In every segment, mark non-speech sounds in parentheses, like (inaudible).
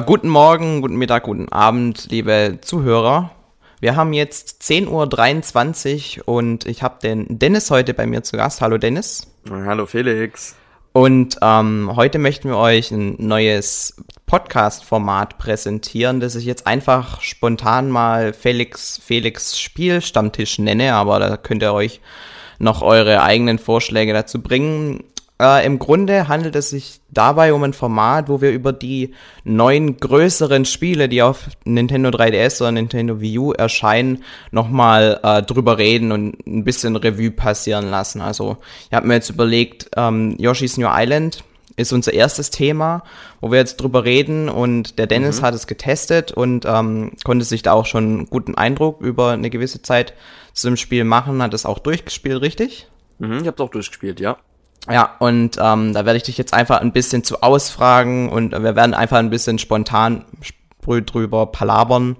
Äh, guten Morgen, guten Mittag, guten Abend, liebe Zuhörer. Wir haben jetzt 10.23 Uhr und ich habe den Dennis heute bei mir zu Gast. Hallo Dennis. Hallo Felix. Und ähm, heute möchten wir euch ein neues Podcast-Format präsentieren, das ich jetzt einfach spontan mal Felix Felix Spielstammtisch nenne, aber da könnt ihr euch noch eure eigenen Vorschläge dazu bringen. Äh, Im Grunde handelt es sich dabei um ein Format, wo wir über die neun größeren Spiele, die auf Nintendo 3DS oder Nintendo Wii U erscheinen, nochmal äh, drüber reden und ein bisschen Revue passieren lassen. Also ich habe mir jetzt überlegt, ähm, Yoshi's New Island ist unser erstes Thema, wo wir jetzt drüber reden und der Dennis mhm. hat es getestet und ähm, konnte sich da auch schon einen guten Eindruck über eine gewisse Zeit zu dem Spiel machen, hat es auch durchgespielt, richtig? Mhm, ich habe es auch durchgespielt, ja. Ja, und ähm, da werde ich dich jetzt einfach ein bisschen zu ausfragen und wir werden einfach ein bisschen spontan drüber palabern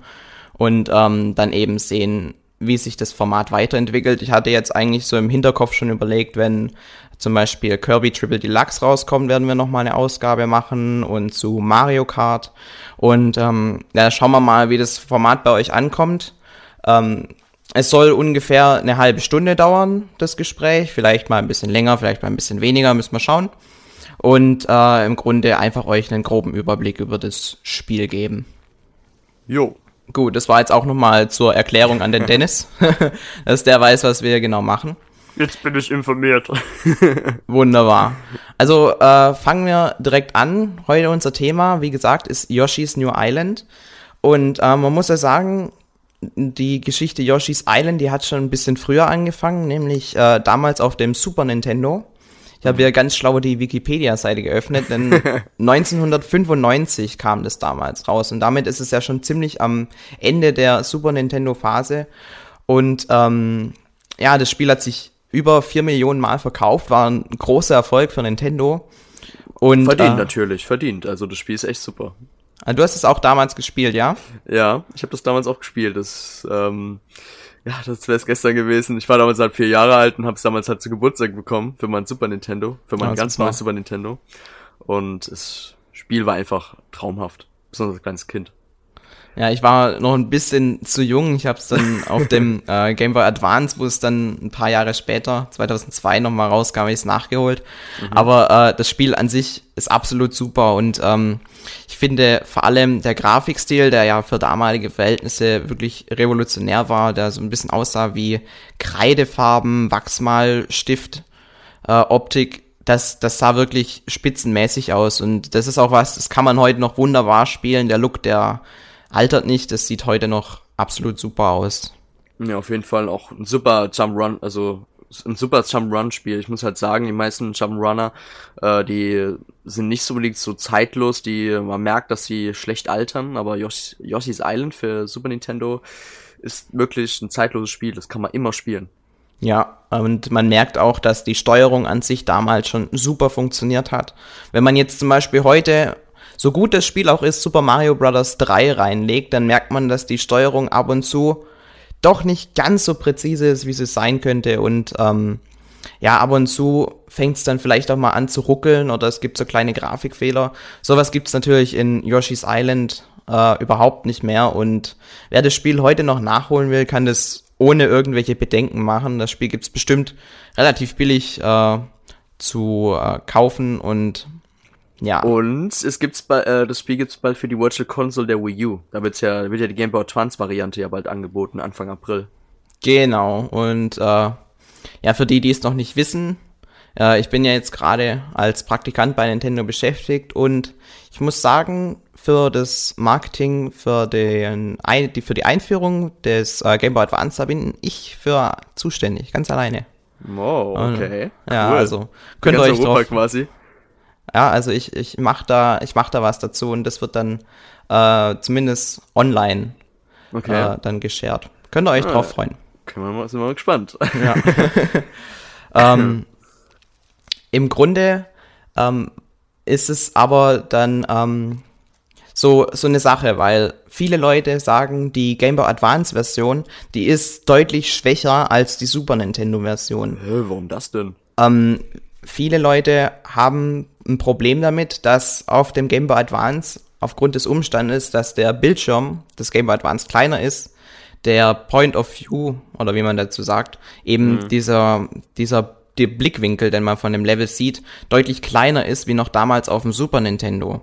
und ähm, dann eben sehen, wie sich das Format weiterentwickelt. Ich hatte jetzt eigentlich so im Hinterkopf schon überlegt, wenn zum Beispiel Kirby Triple Deluxe rauskommt, werden wir nochmal eine Ausgabe machen und zu Mario Kart. Und ähm, ja, schauen wir mal, wie das Format bei euch ankommt. Ähm, es soll ungefähr eine halbe Stunde dauern, das Gespräch. Vielleicht mal ein bisschen länger, vielleicht mal ein bisschen weniger, müssen wir schauen. Und äh, im Grunde einfach euch einen groben Überblick über das Spiel geben. Jo. Gut, das war jetzt auch nochmal zur Erklärung an den Dennis, (laughs) dass der weiß, was wir genau machen. Jetzt bin ich informiert. (laughs) Wunderbar. Also äh, fangen wir direkt an. Heute unser Thema, wie gesagt, ist Yoshi's New Island. Und äh, man muss ja sagen, die Geschichte Yoshi's Island, die hat schon ein bisschen früher angefangen, nämlich äh, damals auf dem Super Nintendo. Ich habe ja ganz schlau die Wikipedia-Seite geöffnet, denn (laughs) 1995 kam das damals raus und damit ist es ja schon ziemlich am Ende der Super Nintendo-Phase. Und ähm, ja, das Spiel hat sich über vier Millionen Mal verkauft, war ein großer Erfolg für Nintendo. Und, verdient äh, natürlich, verdient. Also das Spiel ist echt super. Ah, du hast es auch damals gespielt, ja? Ja, ich habe das damals auch gespielt. Das, ähm, ja, das wäre es gestern gewesen. Ich war damals halt vier Jahre alt und habe es damals halt zu Geburtstag bekommen für mein Super Nintendo, für mein ja, ganz neues Super Nintendo. Und das Spiel war einfach traumhaft, besonders als kleines Kind. Ja, ich war noch ein bisschen zu jung. Ich habe es dann auf dem (laughs) äh, Game Boy Advance, wo es dann ein paar Jahre später, 2002, nochmal rauskam, ich es nachgeholt. Mhm. Aber äh, das Spiel an sich ist absolut super und ähm, ich finde vor allem der Grafikstil, der ja für damalige Verhältnisse wirklich revolutionär war, der so ein bisschen aussah wie Kreidefarben, Wachsmalstift, äh, Optik, das, das sah wirklich spitzenmäßig aus und das ist auch was, das kann man heute noch wunderbar spielen. Der Look, der altert nicht, das sieht heute noch absolut super aus. Ja, auf jeden Fall auch ein super Jump Run, also ein super Jump Run Spiel. Ich muss halt sagen, die meisten Jump Runner, äh, die sind nicht so unbedingt so zeitlos, die man merkt, dass sie schlecht altern, aber Yosh Yoshi's Island für Super Nintendo ist wirklich ein zeitloses Spiel, das kann man immer spielen. Ja, und man merkt auch, dass die Steuerung an sich damals schon super funktioniert hat. Wenn man jetzt zum Beispiel heute so gut das Spiel auch ist, Super Mario Bros. 3 reinlegt, dann merkt man, dass die Steuerung ab und zu doch nicht ganz so präzise ist, wie sie sein könnte. Und ähm, ja, ab und zu fängt es dann vielleicht auch mal an zu ruckeln oder es gibt so kleine Grafikfehler. Sowas gibt es natürlich in Yoshi's Island äh, überhaupt nicht mehr. Und wer das Spiel heute noch nachholen will, kann das ohne irgendwelche Bedenken machen. Das Spiel gibt es bestimmt relativ billig äh, zu äh, kaufen und ja. Und es gibt's bei, äh, das Spiel gibt's bald für die Virtual Console der Wii U. Da wird's ja, wird ja die Game Boy Advance Variante ja bald angeboten, Anfang April. Genau. Und äh, ja, für die, die es noch nicht wissen, äh, ich bin ja jetzt gerade als Praktikant bei Nintendo beschäftigt und ich muss sagen, für das Marketing, für, den, die, für die Einführung des äh, Game Boy Advance, da bin ich für zuständig, ganz alleine. Wow, okay. Und, ja, also könnt ihr euch Europa drauf, quasi. Ja, also ich, ich mach da, ich mach da was dazu und das wird dann äh, zumindest online okay. äh, dann geshared. Könnt ihr euch ah, drauf freuen. Können wir mal, sind wir mal gespannt. Ja. (laughs) ähm, Im Grunde ähm, ist es aber dann ähm, so, so eine Sache, weil viele Leute sagen, die Game Boy Advance Version, die ist deutlich schwächer als die Super Nintendo Version. Hä, warum das denn? Ähm, viele Leute haben ein Problem damit, dass auf dem Game Boy Advance aufgrund des Umstandes, dass der Bildschirm des Game Boy Advance kleiner ist, der Point of View, oder wie man dazu sagt, eben mhm. dieser, dieser der Blickwinkel, den man von dem Level sieht, deutlich kleiner ist wie noch damals auf dem Super Nintendo.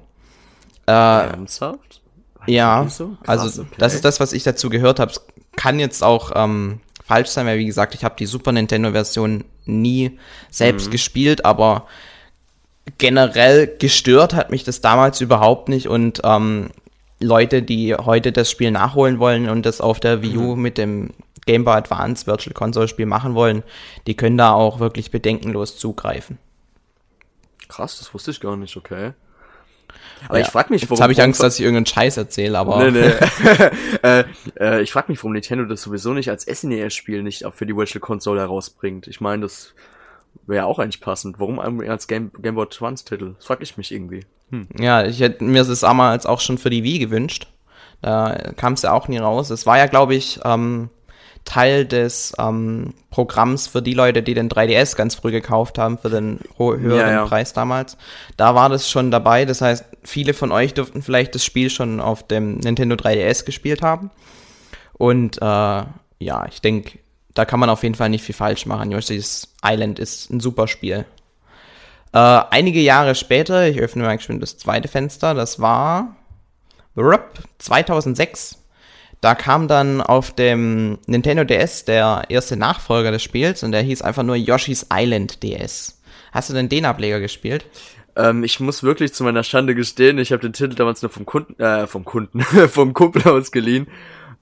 Äh, Ernsthaft? Ja, so? Krass, also okay. das ist das, was ich dazu gehört habe. Kann jetzt auch ähm, falsch sein, weil wie gesagt, ich habe die Super Nintendo-Version nie selbst mhm. gespielt, aber generell gestört hat mich das damals überhaupt nicht und ähm, Leute, die heute das Spiel nachholen wollen und das auf der Wii U mhm. mit dem Game Boy Advance Virtual Console Spiel machen wollen, die können da auch wirklich bedenkenlos zugreifen. Krass, das wusste ich gar nicht, okay. Aber ja, ich frag mich, warum. Jetzt habe ich Angst, dass ich irgendeinen Scheiß erzähle, aber. Nee, nee. (laughs) (laughs) äh, äh, ich frag mich, warum Nintendo das sowieso nicht als SNES-Spiel nicht auch für die Virtual Console herausbringt. Ich meine, das wäre auch eigentlich passend. Warum als Game, Game Boy Advance-Titel? Das frag ich mich irgendwie. Hm. Ja, ich hätte mir das damals auch schon für die Wii gewünscht. Da kam es ja auch nie raus. Es war ja, glaube ich, ähm, Teil des ähm, Programms für die Leute, die den 3DS ganz früh gekauft haben, für den höheren ja, ja. Preis damals. Da war das schon dabei. Das heißt, viele von euch dürften vielleicht das Spiel schon auf dem Nintendo 3DS gespielt haben. Und äh, ja, ich denke, da kann man auf jeden Fall nicht viel falsch machen. Yoshi's Island ist ein super Spiel. Äh, einige Jahre später, ich öffne mal schon das zweite Fenster, das war 2006 da kam dann auf dem Nintendo DS der erste Nachfolger des Spiels und der hieß einfach nur Yoshi's Island DS. Hast du denn den Ableger gespielt? Ähm, ich muss wirklich zu meiner Schande gestehen, ich habe den Titel damals nur vom Kunden, äh, vom Kunden, (laughs) vom Kumpel ausgeliehen.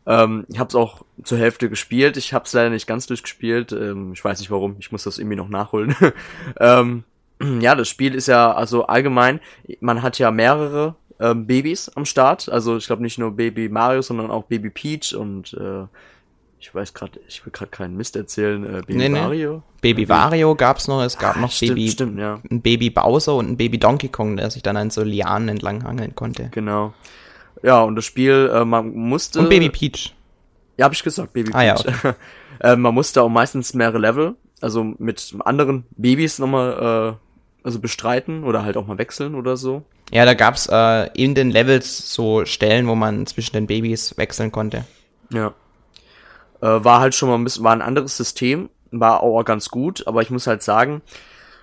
Ähm, ich habe es auch zur Hälfte gespielt. Ich habe es leider nicht ganz durchgespielt. Ähm, ich weiß nicht warum. Ich muss das irgendwie noch nachholen. (laughs) ähm, ja, das Spiel ist ja also allgemein. Man hat ja mehrere ähm, Babys am Start. Also ich glaube nicht nur Baby Mario, sondern auch Baby Peach und äh, ich weiß gerade, ich will gerade keinen Mist erzählen. Äh, Baby nee, Mario. Nee. Baby Wario gab's noch, es gab ah, noch stimmt, Baby, stimmt, ja. ein Baby Bowser und ein Baby Donkey Kong, der sich dann an so Lianen entlang hangeln konnte. Genau. Ja, und das Spiel, äh, man musste. Und Baby Peach. Ja, hab ich gesagt, Baby Peach. Ah, ja, okay. (laughs) äh, man musste auch meistens mehrere Level, also mit anderen Babys nochmal, äh, also bestreiten oder halt auch mal wechseln oder so. Ja, da gab's äh, in den Levels so Stellen, wo man zwischen den Babys wechseln konnte. Ja. Äh, war halt schon mal ein bisschen, war ein anderes System, war auch ganz gut, aber ich muss halt sagen,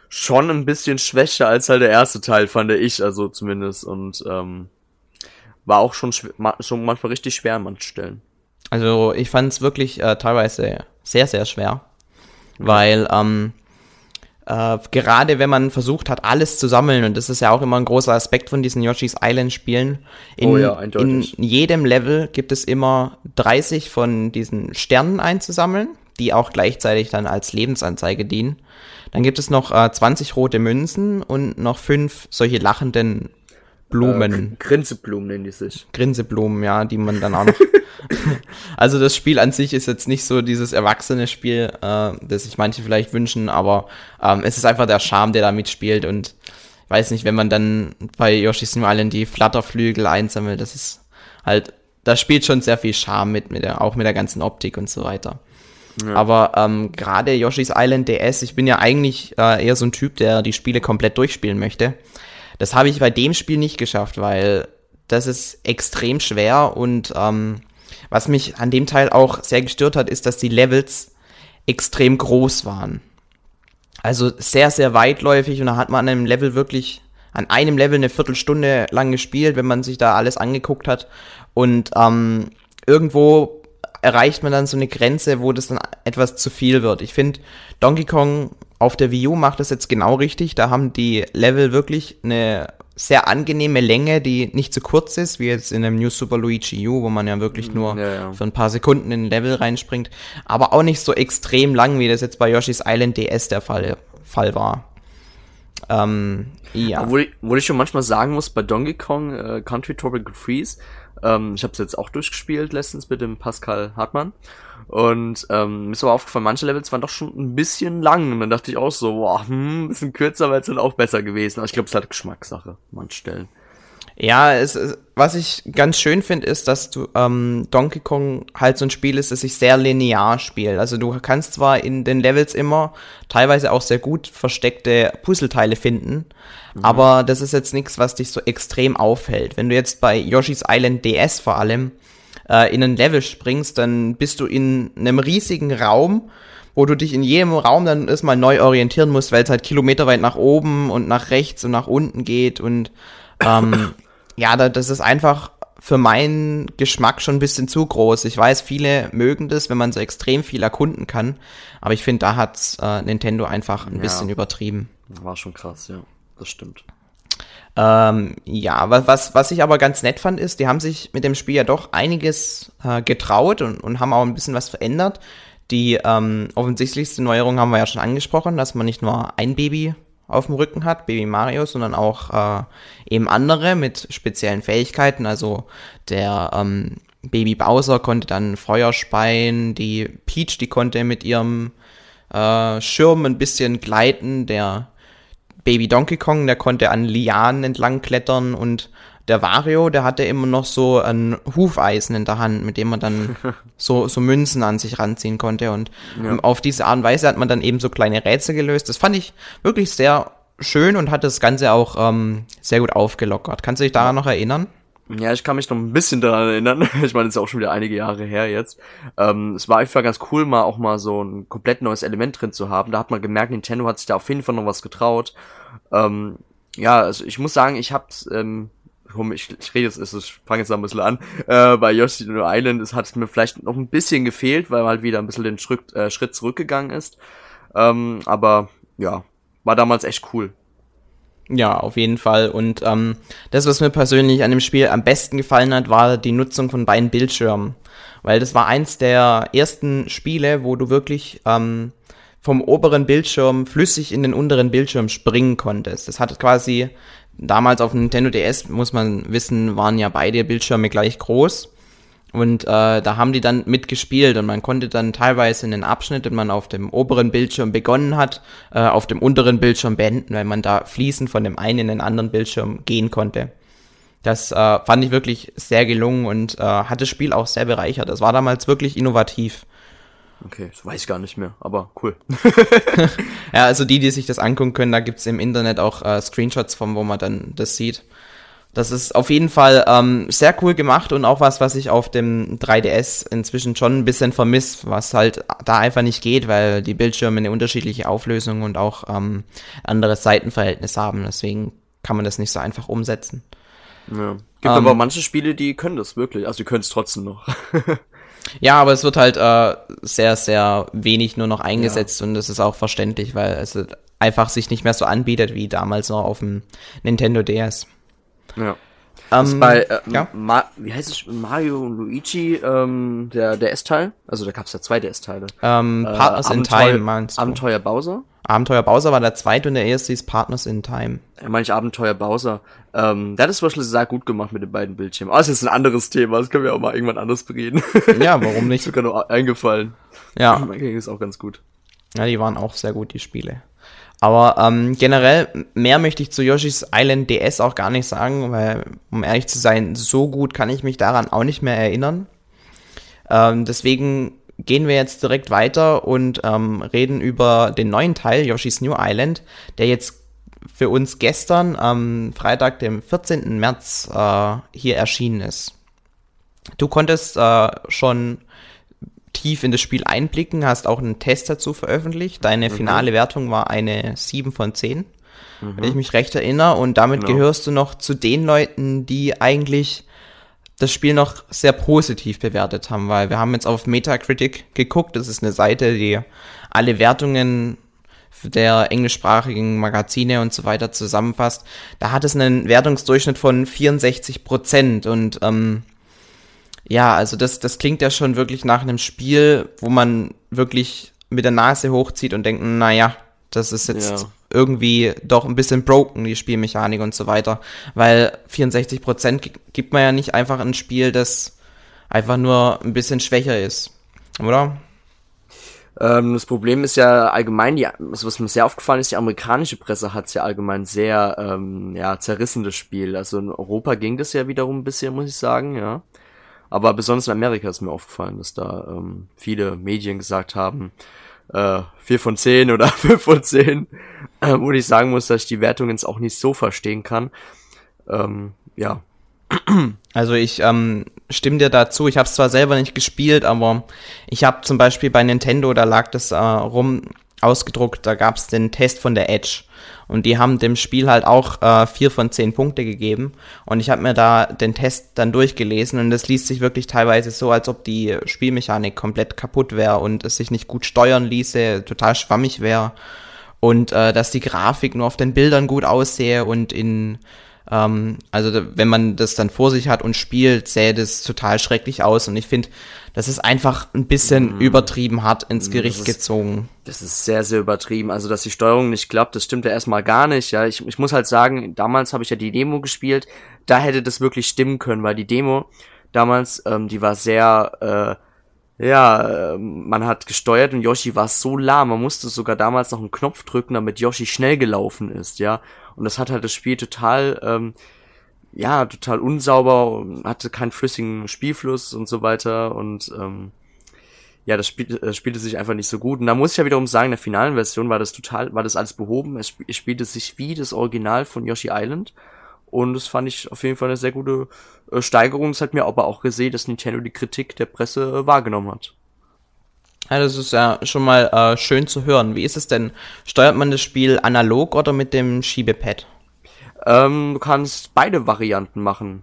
schon ein bisschen schwächer als halt der erste Teil, fand ich, also zumindest. Und ähm, war auch schon, schon manchmal richtig schwer an manchen Stellen. Also ich fand es wirklich äh, teilweise sehr, sehr schwer. Weil ähm, äh, gerade wenn man versucht hat, alles zu sammeln, und das ist ja auch immer ein großer Aspekt von diesen Yoshi's Island Spielen, in, oh ja, in jedem Level gibt es immer 30 von diesen Sternen einzusammeln, die auch gleichzeitig dann als Lebensanzeige dienen. Dann gibt es noch äh, 20 rote Münzen und noch fünf solche lachenden Blumen. Äh, Grinseblumen nennen die sich. Grinseblumen, ja, die man dann auch noch. (laughs) also das Spiel an sich ist jetzt nicht so dieses erwachsene Spiel, äh, das sich manche vielleicht wünschen, aber ähm, es ist einfach der Charme, der da mitspielt und ich weiß nicht, wenn man dann bei Yoshi's New Island die Flatterflügel einsammelt, das ist halt, da spielt schon sehr viel Charme mit, mit der, auch mit der ganzen Optik und so weiter. Ja. Aber ähm, gerade Yoshi's Island DS, ich bin ja eigentlich äh, eher so ein Typ, der die Spiele komplett durchspielen möchte. Das habe ich bei dem Spiel nicht geschafft, weil das ist extrem schwer und ähm, was mich an dem Teil auch sehr gestört hat, ist, dass die Levels extrem groß waren. Also sehr, sehr weitläufig und da hat man an einem Level wirklich, an einem Level eine Viertelstunde lang gespielt, wenn man sich da alles angeguckt hat. Und ähm, irgendwo erreicht man dann so eine Grenze, wo das dann etwas zu viel wird. Ich finde, Donkey Kong auf der Wii U macht das jetzt genau richtig. Da haben die Level wirklich eine sehr angenehme Länge, die nicht zu kurz ist, wie jetzt in einem New Super Luigi U, wo man ja wirklich mm, nur ja, ja. für ein paar Sekunden in ein Level reinspringt, aber auch nicht so extrem lang, wie das jetzt bei Yoshi's Island DS der Fall, Fall war. Ähm, ja. Obwohl ich, obwohl ich schon manchmal sagen muss, bei Donkey Kong äh, Country Tropical Freeze, ähm, ich habe es jetzt auch durchgespielt letztens mit dem Pascal Hartmann und ähm, mir ist aber aufgefallen, manche Levels waren doch schon ein bisschen lang. Und dann dachte ich auch so, boah, hm, ein bisschen kürzer wäre es dann auch besser gewesen. Aber ich glaube, es ist halt Geschmackssache, manche Stellen. Ja, es, was ich ganz schön finde, ist, dass du ähm, Donkey Kong halt so ein Spiel ist, das sich sehr linear spielt. Also du kannst zwar in den Levels immer teilweise auch sehr gut versteckte Puzzleteile finden, mhm. aber das ist jetzt nichts, was dich so extrem aufhält. Wenn du jetzt bei Yoshi's Island DS vor allem äh, in ein Level springst, dann bist du in einem riesigen Raum, wo du dich in jedem Raum dann erstmal neu orientieren musst, weil es halt kilometerweit nach oben und nach rechts und nach unten geht und ähm, (coughs) ja, das ist einfach für meinen Geschmack schon ein bisschen zu groß. Ich weiß, viele mögen das, wenn man so extrem viel erkunden kann, aber ich finde, da hat äh, Nintendo einfach ein ja, bisschen übertrieben. War schon krass, ja, das stimmt. Ähm, ja, was, was, ich aber ganz nett fand, ist, die haben sich mit dem Spiel ja doch einiges äh, getraut und, und haben auch ein bisschen was verändert. Die ähm, offensichtlichste Neuerung haben wir ja schon angesprochen, dass man nicht nur ein Baby auf dem Rücken hat, Baby Mario, sondern auch äh, eben andere mit speziellen Fähigkeiten. Also der ähm, Baby Bowser konnte dann Feuer speien, die Peach, die konnte mit ihrem äh, Schirm ein bisschen gleiten, der Baby Donkey Kong, der konnte an Lianen entlang klettern und der Wario, der hatte immer noch so ein Hufeisen in der Hand, mit dem man dann (laughs) so, so Münzen an sich ranziehen konnte. Und ja. auf diese Art und Weise hat man dann eben so kleine Rätsel gelöst. Das fand ich wirklich sehr schön und hat das Ganze auch ähm, sehr gut aufgelockert. Kannst du dich daran noch erinnern? Ja, ich kann mich noch ein bisschen daran erinnern. (laughs) Ich meine, das ist auch schon wieder einige Jahre her jetzt. Ähm, es war einfach ganz cool, mal auch mal so ein komplett neues Element drin zu haben. Da hat man gemerkt, Nintendo hat sich da auf jeden Fall noch was getraut. Ähm, ja, also ich muss sagen, ich hab's ähm, ich, ich rede jetzt, ich fange jetzt noch ein bisschen an, äh, bei Yoshi Island, es hat mir vielleicht noch ein bisschen gefehlt, weil man halt wieder ein bisschen den Schritt, äh, Schritt zurückgegangen ist. Ähm, aber ja, war damals echt cool. Ja, auf jeden Fall. Und ähm, das, was mir persönlich an dem Spiel am besten gefallen hat, war die Nutzung von beiden Bildschirmen. Weil das war eins der ersten Spiele, wo du wirklich ähm, vom oberen Bildschirm flüssig in den unteren Bildschirm springen konntest. Das hat quasi damals auf Nintendo DS, muss man wissen, waren ja beide Bildschirme gleich groß. Und äh, da haben die dann mitgespielt und man konnte dann teilweise in den Abschnitt, den man auf dem oberen Bildschirm begonnen hat, äh, auf dem unteren Bildschirm beenden, weil man da fließend von dem einen in den anderen Bildschirm gehen konnte. Das äh, fand ich wirklich sehr gelungen und äh, hat das Spiel auch sehr bereichert. Das war damals wirklich innovativ. Okay, das weiß ich gar nicht mehr, aber cool. (laughs) ja, also die, die sich das angucken können, da gibt's im Internet auch äh, Screenshots von, wo man dann das sieht. Das ist auf jeden Fall ähm, sehr cool gemacht und auch was, was ich auf dem 3DS inzwischen schon ein bisschen vermisst, was halt da einfach nicht geht, weil die Bildschirme eine unterschiedliche Auflösung und auch ähm, andere Seitenverhältnis haben. Deswegen kann man das nicht so einfach umsetzen. Ja. Gibt ähm, aber manche Spiele, die können das wirklich, also die können es trotzdem noch. (laughs) Ja, aber es wird halt äh, sehr, sehr wenig nur noch eingesetzt ja. und das ist auch verständlich, weil es einfach sich nicht mehr so anbietet wie damals noch auf dem Nintendo DS. Ja. Ähm, bei, äh, ja? Ma wie heißt es, Mario und Luigi, ähm, der, der S-Teil? Also da gab es ja zwei DS-Teile. Ähm, äh, Partners äh, in Time meinst du? Abenteuer Bowser? Abenteuer Bowser war der zweite und der erste ist Partners in Time. Ja, meine ich Abenteuer Bowser. Ähm, der hat es zum Beispiel sehr gut gemacht mit den beiden Bildschirmen. Aber oh, das ist ein anderes Thema, das können wir auch mal irgendwann anders bereden. Ja, warum (laughs) nicht? ist mir gerade eingefallen. Ja. Mein ist auch ganz gut. Ja, die waren auch sehr gut, die Spiele. Aber ähm, generell, mehr möchte ich zu Yoshi's Island DS auch gar nicht sagen, weil, um ehrlich zu sein, so gut kann ich mich daran auch nicht mehr erinnern. Ähm, deswegen gehen wir jetzt direkt weiter und ähm, reden über den neuen Teil, Yoshi's New Island, der jetzt für uns gestern am Freitag, dem 14. März, äh, hier erschienen ist. Du konntest äh, schon tief in das Spiel einblicken, hast auch einen Test dazu veröffentlicht. Deine mhm. finale Wertung war eine 7 von 10, mhm. wenn ich mich recht erinnere. Und damit genau. gehörst du noch zu den Leuten, die eigentlich das Spiel noch sehr positiv bewertet haben, weil wir haben jetzt auf Metacritic geguckt. Das ist eine Seite, die alle Wertungen der englischsprachigen Magazine und so weiter zusammenfasst. Da hat es einen Wertungsdurchschnitt von 64 Prozent und ähm, ja, also das, das klingt ja schon wirklich nach einem Spiel, wo man wirklich mit der Nase hochzieht und denkt, naja, das ist jetzt ja. irgendwie doch ein bisschen broken, die Spielmechanik und so weiter. Weil 64% gibt man ja nicht einfach ein Spiel, das einfach nur ein bisschen schwächer ist. Oder? Ähm, das Problem ist ja allgemein, die, also was mir sehr aufgefallen ist, die amerikanische Presse hat ja allgemein sehr ähm, ja, zerrissendes Spiel. Also in Europa ging das ja wiederum ein bisschen, muss ich sagen, ja. Aber besonders in Amerika ist mir aufgefallen, dass da ähm, viele Medien gesagt haben, äh, 4 von 10 oder (laughs) 5 von 10, äh, wo ich sagen muss, dass ich die Wertung jetzt auch nicht so verstehen kann. Ähm, ja. Also ich ähm, stimme dir dazu. Ich habe es zwar selber nicht gespielt, aber ich habe zum Beispiel bei Nintendo, da lag das äh, rum ausgedruckt, da gab es den Test von der Edge. Und die haben dem Spiel halt auch äh, vier von zehn Punkte gegeben. Und ich habe mir da den Test dann durchgelesen und es liest sich wirklich teilweise so, als ob die Spielmechanik komplett kaputt wäre und es sich nicht gut steuern ließe, total schwammig wäre. Und äh, dass die Grafik nur auf den Bildern gut aussehe und in ähm, also wenn man das dann vor sich hat und spielt, sähe das total schrecklich aus. Und ich finde, das ist einfach ein bisschen mm. übertrieben hart ins Gericht das ist, gezogen. Das ist sehr, sehr übertrieben. Also, dass die Steuerung nicht klappt, das stimmt ja erstmal gar nicht. Ja, ich, ich muss halt sagen, damals habe ich ja die Demo gespielt. Da hätte das wirklich stimmen können, weil die Demo damals, ähm, die war sehr, äh, ja, ähm, man hat gesteuert und Yoshi war so lahm. Man musste sogar damals noch einen Knopf drücken, damit Yoshi schnell gelaufen ist, ja. Und das hat halt das Spiel total, ähm, ja, total unsauber, hatte keinen flüssigen Spielfluss und so weiter und ähm, ja, das, Spiel, das spielte sich einfach nicht so gut. Und da muss ich ja wiederum sagen, in der finalen Version war das total, war das alles behoben. Es, es spielte sich wie das Original von Yoshi Island. Und das fand ich auf jeden Fall eine sehr gute äh, Steigerung. Das hat mir aber auch gesehen, dass Nintendo die Kritik der Presse äh, wahrgenommen hat. Ja, das ist ja schon mal äh, schön zu hören. Wie ist es denn? Steuert man das Spiel analog oder mit dem Schiebepad? Ähm, du kannst beide Varianten machen.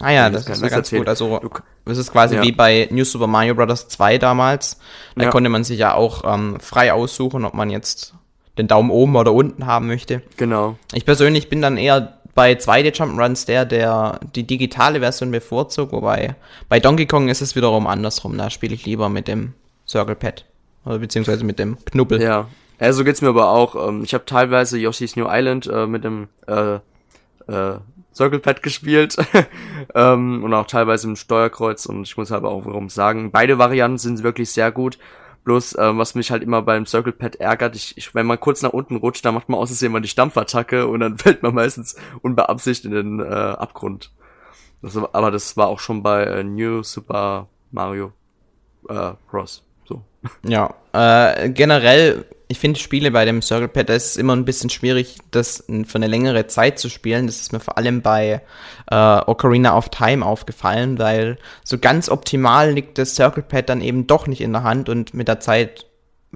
Ah ja, das, das ist ja ganz erzählen. gut. Also es ist quasi ja. wie bei New Super Mario Bros. 2 damals. Da ja. konnte man sich ja auch ähm, frei aussuchen, ob man jetzt den Daumen oben oder unten haben möchte. Genau. Ich persönlich bin dann eher bei 2D Jump'n'Runs der, der die digitale Version bevorzugt, wobei bei Donkey Kong ist es wiederum andersrum. Da spiele ich lieber mit dem Circle Pad. Oder beziehungsweise mit dem Knubbel. Ja. Ja, so geht's mir aber auch. Ähm, ich habe teilweise Yoshi's New Island äh, mit dem äh, äh, Circle Pad gespielt (laughs) ähm, und auch teilweise im Steuerkreuz und ich muss aber auch warum sagen, beide Varianten sind wirklich sehr gut. Bloß, ähm, was mich halt immer beim Circle Pad ärgert, ich, ich, wenn man kurz nach unten rutscht, dann macht man außerdem mal die Stampfattacke und dann (laughs) fällt man meistens unbeabsichtigt in den äh, Abgrund. Das, aber das war auch schon bei äh, New Super Mario äh, Bros. So. (laughs) Ja, äh, generell, ich finde Spiele bei dem Circle Pad, da ist es immer ein bisschen schwierig, das für eine längere Zeit zu spielen. Das ist mir vor allem bei äh, Ocarina of Time aufgefallen, weil so ganz optimal liegt das Circle Pad dann eben doch nicht in der Hand und mit der Zeit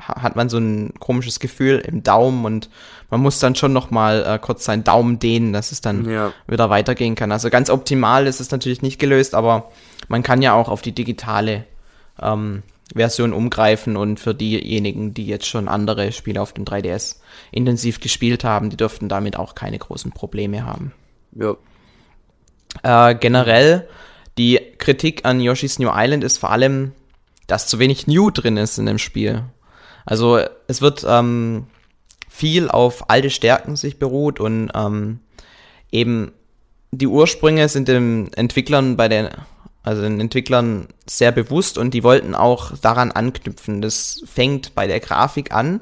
hat man so ein komisches Gefühl im Daumen und man muss dann schon noch mal äh, kurz seinen Daumen dehnen, dass es dann ja. wieder weitergehen kann. Also ganz optimal ist es natürlich nicht gelöst, aber man kann ja auch auf die digitale ähm, Version umgreifen und für diejenigen, die jetzt schon andere Spiele auf dem 3DS intensiv gespielt haben, die dürften damit auch keine großen Probleme haben. Ja. Äh, generell, die Kritik an Yoshi's New Island ist vor allem, dass zu wenig New drin ist in dem Spiel. Also es wird ähm, viel auf alte Stärken sich beruht und ähm, eben die Ursprünge sind den Entwicklern bei den also den Entwicklern sehr bewusst und die wollten auch daran anknüpfen. Das fängt bei der Grafik an,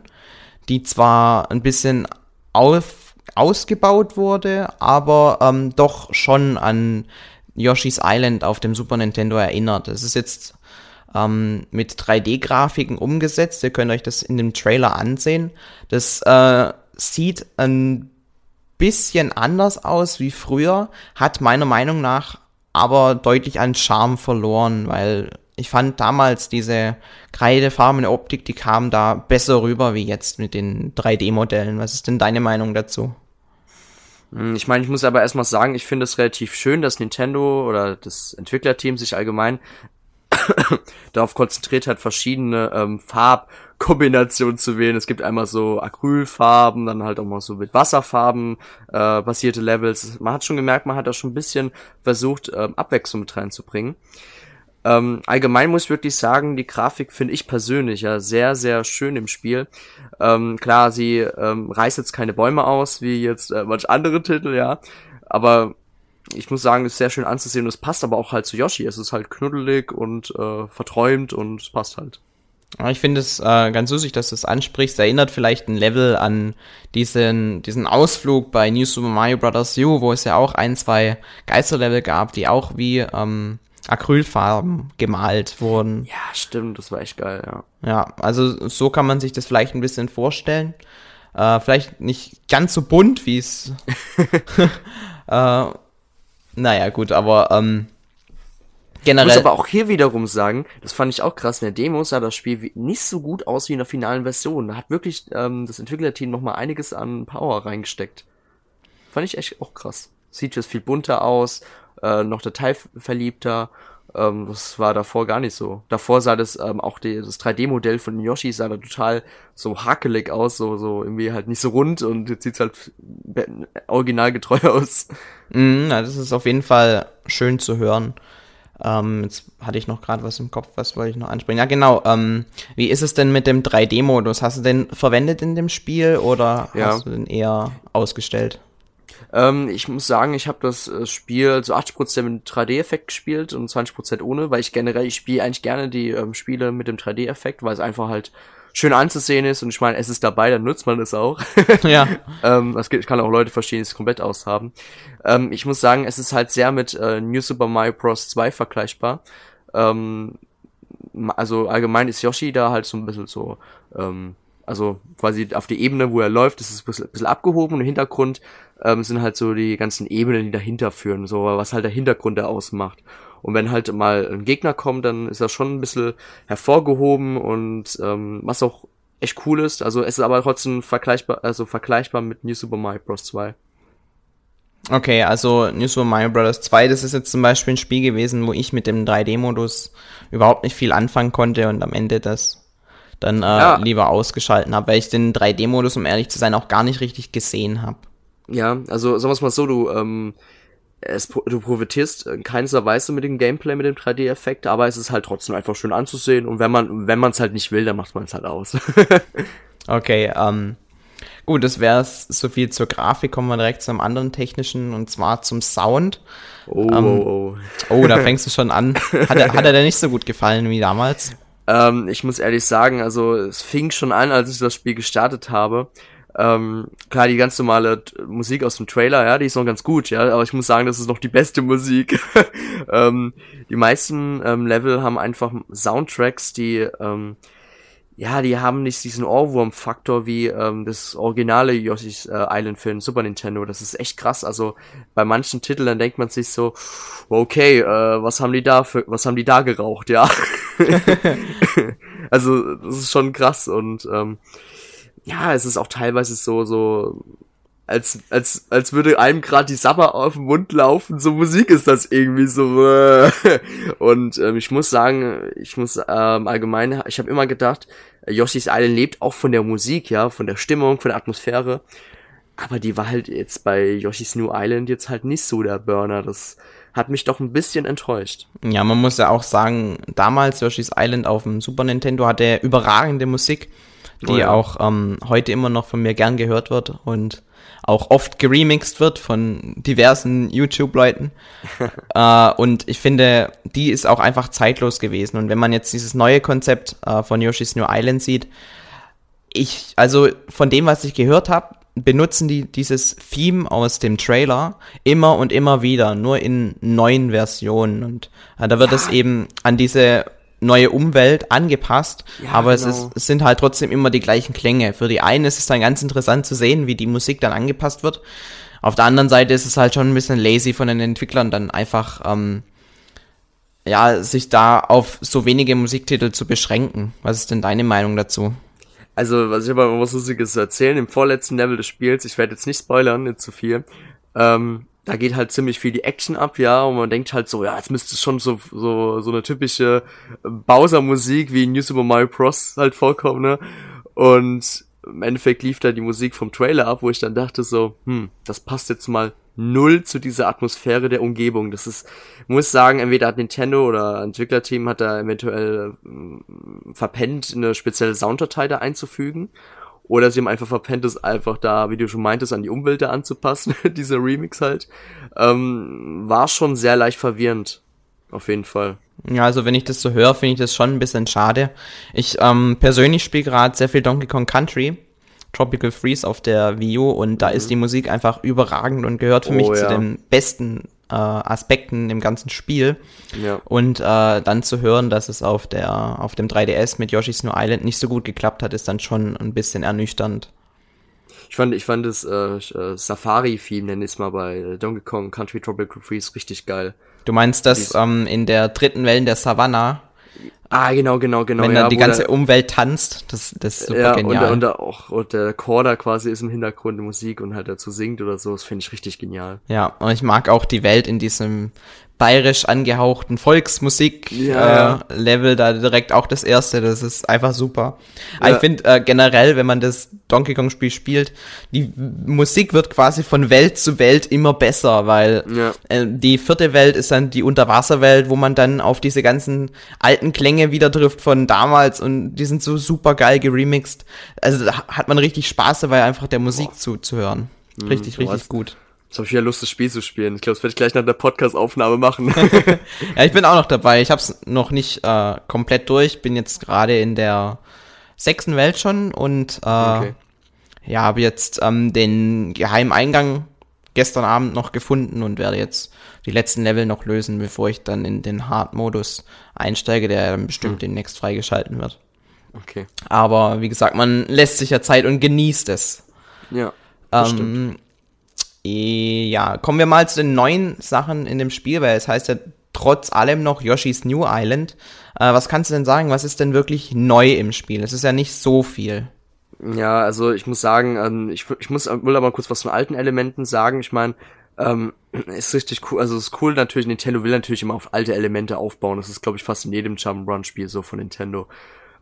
die zwar ein bisschen auf, ausgebaut wurde, aber ähm, doch schon an Yoshi's Island auf dem Super Nintendo erinnert. Es ist jetzt ähm, mit 3D-Grafiken umgesetzt. Ihr könnt euch das in dem Trailer ansehen. Das äh, sieht ein bisschen anders aus wie früher, hat meiner Meinung nach aber deutlich an Charme verloren, weil ich fand damals diese kreidefarbene Optik, die kam da besser rüber wie jetzt mit den 3D-Modellen. Was ist denn deine Meinung dazu? Hm, ich meine, ich muss aber erstmal sagen, ich finde es relativ schön, dass Nintendo oder das Entwicklerteam sich allgemein (coughs) darauf konzentriert hat, verschiedene ähm, Farbkombinationen zu wählen. Es gibt einmal so Acrylfarben, dann halt auch mal so mit Wasserfarben äh, basierte Levels. Man hat schon gemerkt, man hat da schon ein bisschen versucht, ähm, Abwechslung mit reinzubringen. Ähm, allgemein muss ich wirklich sagen, die Grafik finde ich persönlich ja sehr, sehr schön im Spiel. Ähm, klar, sie ähm, reißt jetzt keine Bäume aus, wie jetzt äh, manch andere Titel, ja. Aber ich muss sagen, ist sehr schön anzusehen und es passt aber auch halt zu Yoshi. Es ist halt knuddelig und äh, verträumt und es passt halt. Ich finde es äh, ganz süßig, dass du es ansprichst. Erinnert vielleicht ein Level an diesen, diesen Ausflug bei New Super Mario Bros. U, wo es ja auch ein, zwei Geisterlevel gab, die auch wie ähm, Acrylfarben gemalt wurden. Ja, stimmt, das war echt geil, ja. Ja, also so kann man sich das vielleicht ein bisschen vorstellen. Äh, vielleicht nicht ganz so bunt, wie es. (laughs) (laughs) äh, naja, gut, aber ähm, generell. Ich muss aber auch hier wiederum sagen, das fand ich auch krass, in der Demo sah das Spiel nicht so gut aus wie in der finalen Version. Da hat wirklich ähm, das Entwicklerteam nochmal einiges an Power reingesteckt. Fand ich echt auch krass. Sieht jetzt viel bunter aus, äh, noch detailverliebter ähm, das war davor gar nicht so. Davor sah das ähm, auch die, das 3D-Modell von Yoshi sah da total so hakelig aus, so so irgendwie halt nicht so rund und jetzt sieht's halt originalgetreu aus. Mm, na, das ist auf jeden Fall schön zu hören. Ähm, jetzt hatte ich noch gerade was im Kopf, was wollte ich noch ansprechen? Ja, genau. Ähm, wie ist es denn mit dem 3D-Modus? Hast du den verwendet in dem Spiel oder ja. hast du den eher ausgestellt? Ähm, ich muss sagen, ich habe das äh, Spiel zu 80% mit 3D-Effekt gespielt und 20% ohne, weil ich generell, ich spiele eigentlich gerne die ähm, Spiele mit dem 3D-Effekt, weil es einfach halt schön anzusehen ist und ich meine, es ist dabei, dann nutzt man es auch. (laughs) ja. (laughs) ähm, das ich kann auch Leute verstehen, die es komplett aushaben. Ähm, ich muss sagen, es ist halt sehr mit äh, New Super Mario Bros. 2 vergleichbar. Ähm, also allgemein ist Yoshi da halt so ein bisschen so ähm, also quasi auf die Ebene, wo er läuft, ist es ein bisschen, bisschen abgehoben und im Hintergrund ähm, sind halt so die ganzen Ebenen, die dahinter führen, so was halt der Hintergrund da ausmacht. Und wenn halt mal ein Gegner kommt, dann ist das schon ein bisschen hervorgehoben und ähm, was auch echt cool ist. Also es ist aber trotzdem vergleichbar, also vergleichbar mit New Super Mario Bros. 2. Okay, also New Super Mario Bros. 2, das ist jetzt zum Beispiel ein Spiel gewesen, wo ich mit dem 3D-Modus überhaupt nicht viel anfangen konnte und am Ende das dann äh, ja. lieber ausgeschalten habe, weil ich den 3D-Modus, um ehrlich zu sein, auch gar nicht richtig gesehen habe. Ja, also sagen wir es mal so, du, ähm, es, du profitierst in keinster Weise mit dem Gameplay, mit dem 3D-Effekt, aber es ist halt trotzdem einfach schön anzusehen und wenn man, wenn man es halt nicht will, dann macht man es halt aus. (laughs) okay, ähm, gut, das wäre so viel zur Grafik, kommen wir direkt zum anderen technischen und zwar zum Sound. Oh, ähm, oh, oh. oh, da (laughs) fängst du schon an. Hat er, hat er dir nicht so gut gefallen wie damals? Ähm, ich muss ehrlich sagen, also es fing schon an, als ich das Spiel gestartet habe. Ähm, klar, die ganz normale Musik aus dem Trailer, ja, die ist noch ganz gut, ja, aber ich muss sagen, das ist noch die beste Musik. (laughs) ähm, die meisten ähm, Level haben einfach Soundtracks, die ähm, ja, die haben nicht diesen Ohrwurm-Faktor wie ähm, das originale Yoshi's äh, Island für den Super Nintendo. Das ist echt krass. Also bei manchen Titeln denkt man sich so, okay, äh, was haben die da für, was haben die da geraucht, ja? (laughs) (laughs) also das ist schon krass und ähm, ja, es ist auch teilweise so so als als als würde einem gerade die Sabber auf den Mund laufen. So Musik ist das irgendwie so. Äh. (laughs) Und ähm, ich muss sagen, ich muss ähm, allgemein, ich habe immer gedacht, Yoshi's Island lebt auch von der Musik, ja, von der Stimmung, von der Atmosphäre. Aber die war halt jetzt bei Yoshi's New Island jetzt halt nicht so der Burner. Das hat mich doch ein bisschen enttäuscht. Ja, man muss ja auch sagen, damals Yoshi's Island auf dem Super Nintendo hatte überragende Musik, die oh ja. auch ähm, heute immer noch von mir gern gehört wird und auch oft geremixed wird von diversen YouTube-Leuten. (laughs) äh, und ich finde, die ist auch einfach zeitlos gewesen. Und wenn man jetzt dieses neue Konzept äh, von Yoshi's New Island sieht, ich, also von dem, was ich gehört habe, benutzen die dieses Theme aus dem Trailer immer und immer wieder, nur in neuen Versionen. Und äh, da wird ja. es eben an diese neue Umwelt angepasst, ja, aber genau. es, ist, es sind halt trotzdem immer die gleichen Klänge. Für die einen ist es dann ganz interessant zu sehen, wie die Musik dann angepasst wird. Auf der anderen Seite ist es halt schon ein bisschen lazy von den Entwicklern, dann einfach ähm, ja, sich da auf so wenige Musiktitel zu beschränken. Was ist denn deine Meinung dazu? Also, was ich aber was Lustiges erzählen, im vorletzten Level des Spiels, ich werde jetzt nicht spoilern, nicht zu viel, ähm, da geht halt ziemlich viel die Action ab, ja, und man denkt halt so, ja, jetzt müsste schon so, so, so eine typische Bowser-Musik wie New Super Mario Bros. halt vorkommen, ne? Und im Endeffekt lief da die Musik vom Trailer ab, wo ich dann dachte so, hm, das passt jetzt mal null zu dieser Atmosphäre der Umgebung. Das ist, muss sagen, entweder hat Nintendo oder Entwicklerteam hat da eventuell äh, verpennt, eine spezielle Sounddatei da einzufügen oder sie haben einfach verpennt, es einfach da, wie du schon meintest, an die Umwelt da anzupassen, (laughs) dieser Remix halt. Ähm, war schon sehr leicht verwirrend. Auf jeden Fall. Ja, also wenn ich das so höre, finde ich das schon ein bisschen schade. Ich ähm, persönlich spiele gerade sehr viel Donkey Kong Country, Tropical Freeze auf der Wii U und da mhm. ist die Musik einfach überragend und gehört für oh, mich ja. zu den besten äh, Aspekten im ganzen Spiel. Ja. Und äh, dann zu hören, dass es auf der auf dem 3DS mit Yoshi's New Island nicht so gut geklappt hat, ist dann schon ein bisschen ernüchternd. Ich fand, ich fand das äh, äh Safari-Theme, nenne ich es mal bei Donkey Kong Country Tropical Freeze, richtig geil. Du meinst das ähm, in der dritten Wellen der Savannah? Ah, genau, genau, genau. Wenn ja, dann die ganze der, Umwelt tanzt, das, das ist super ja, genial. Und, und, auch und der Chor da quasi ist im Hintergrund Musik und halt dazu singt oder so, das finde ich richtig genial. Ja, und ich mag auch die Welt in diesem bayerisch angehauchten Volksmusik-Level ja, äh, da direkt auch das erste. Das ist einfach super. Ja. ich finde äh, generell, wenn man das Donkey Kong-Spiel spielt, die Musik wird quasi von Welt zu Welt immer besser, weil ja. äh, die vierte Welt ist dann die Unterwasserwelt, wo man dann auf diese ganzen alten Klänge wieder trifft von damals und die sind so super geil geremixed. Also hat man richtig Spaß dabei, einfach der Musik Boah. zuzuhören. Richtig, mhm, richtig gut. Jetzt habe ich wieder Lust, das Spiel zu spielen. Ich glaube, das werde ich gleich nach der Podcast-Aufnahme machen. (laughs) (laughs) ja, ich bin auch noch dabei. Ich habe es noch nicht äh, komplett durch. Bin jetzt gerade in der sechsten Welt schon und äh, okay. ja, habe jetzt ähm, den geheimen Eingang gestern Abend noch gefunden und werde jetzt die letzten Level noch lösen, bevor ich dann in den Hard-Modus einsteige, der dann bestimmt hm. demnächst freigeschalten wird. Okay. Aber wie gesagt, man lässt sich ja Zeit und genießt es. Ja. Ähm, ja, kommen wir mal zu den neuen Sachen in dem Spiel, weil es heißt ja trotz allem noch Yoshi's New Island. Äh, was kannst du denn sagen? Was ist denn wirklich neu im Spiel? Es ist ja nicht so viel. Ja, also ich muss sagen, ähm, ich, ich muss will aber kurz was von alten Elementen sagen. Ich meine, ähm, (clears throat) ist richtig cool. Also es ist cool natürlich, Nintendo will natürlich immer auf alte Elemente aufbauen. Das ist, glaube ich, fast in jedem Jump'n'Run-Spiel so von Nintendo.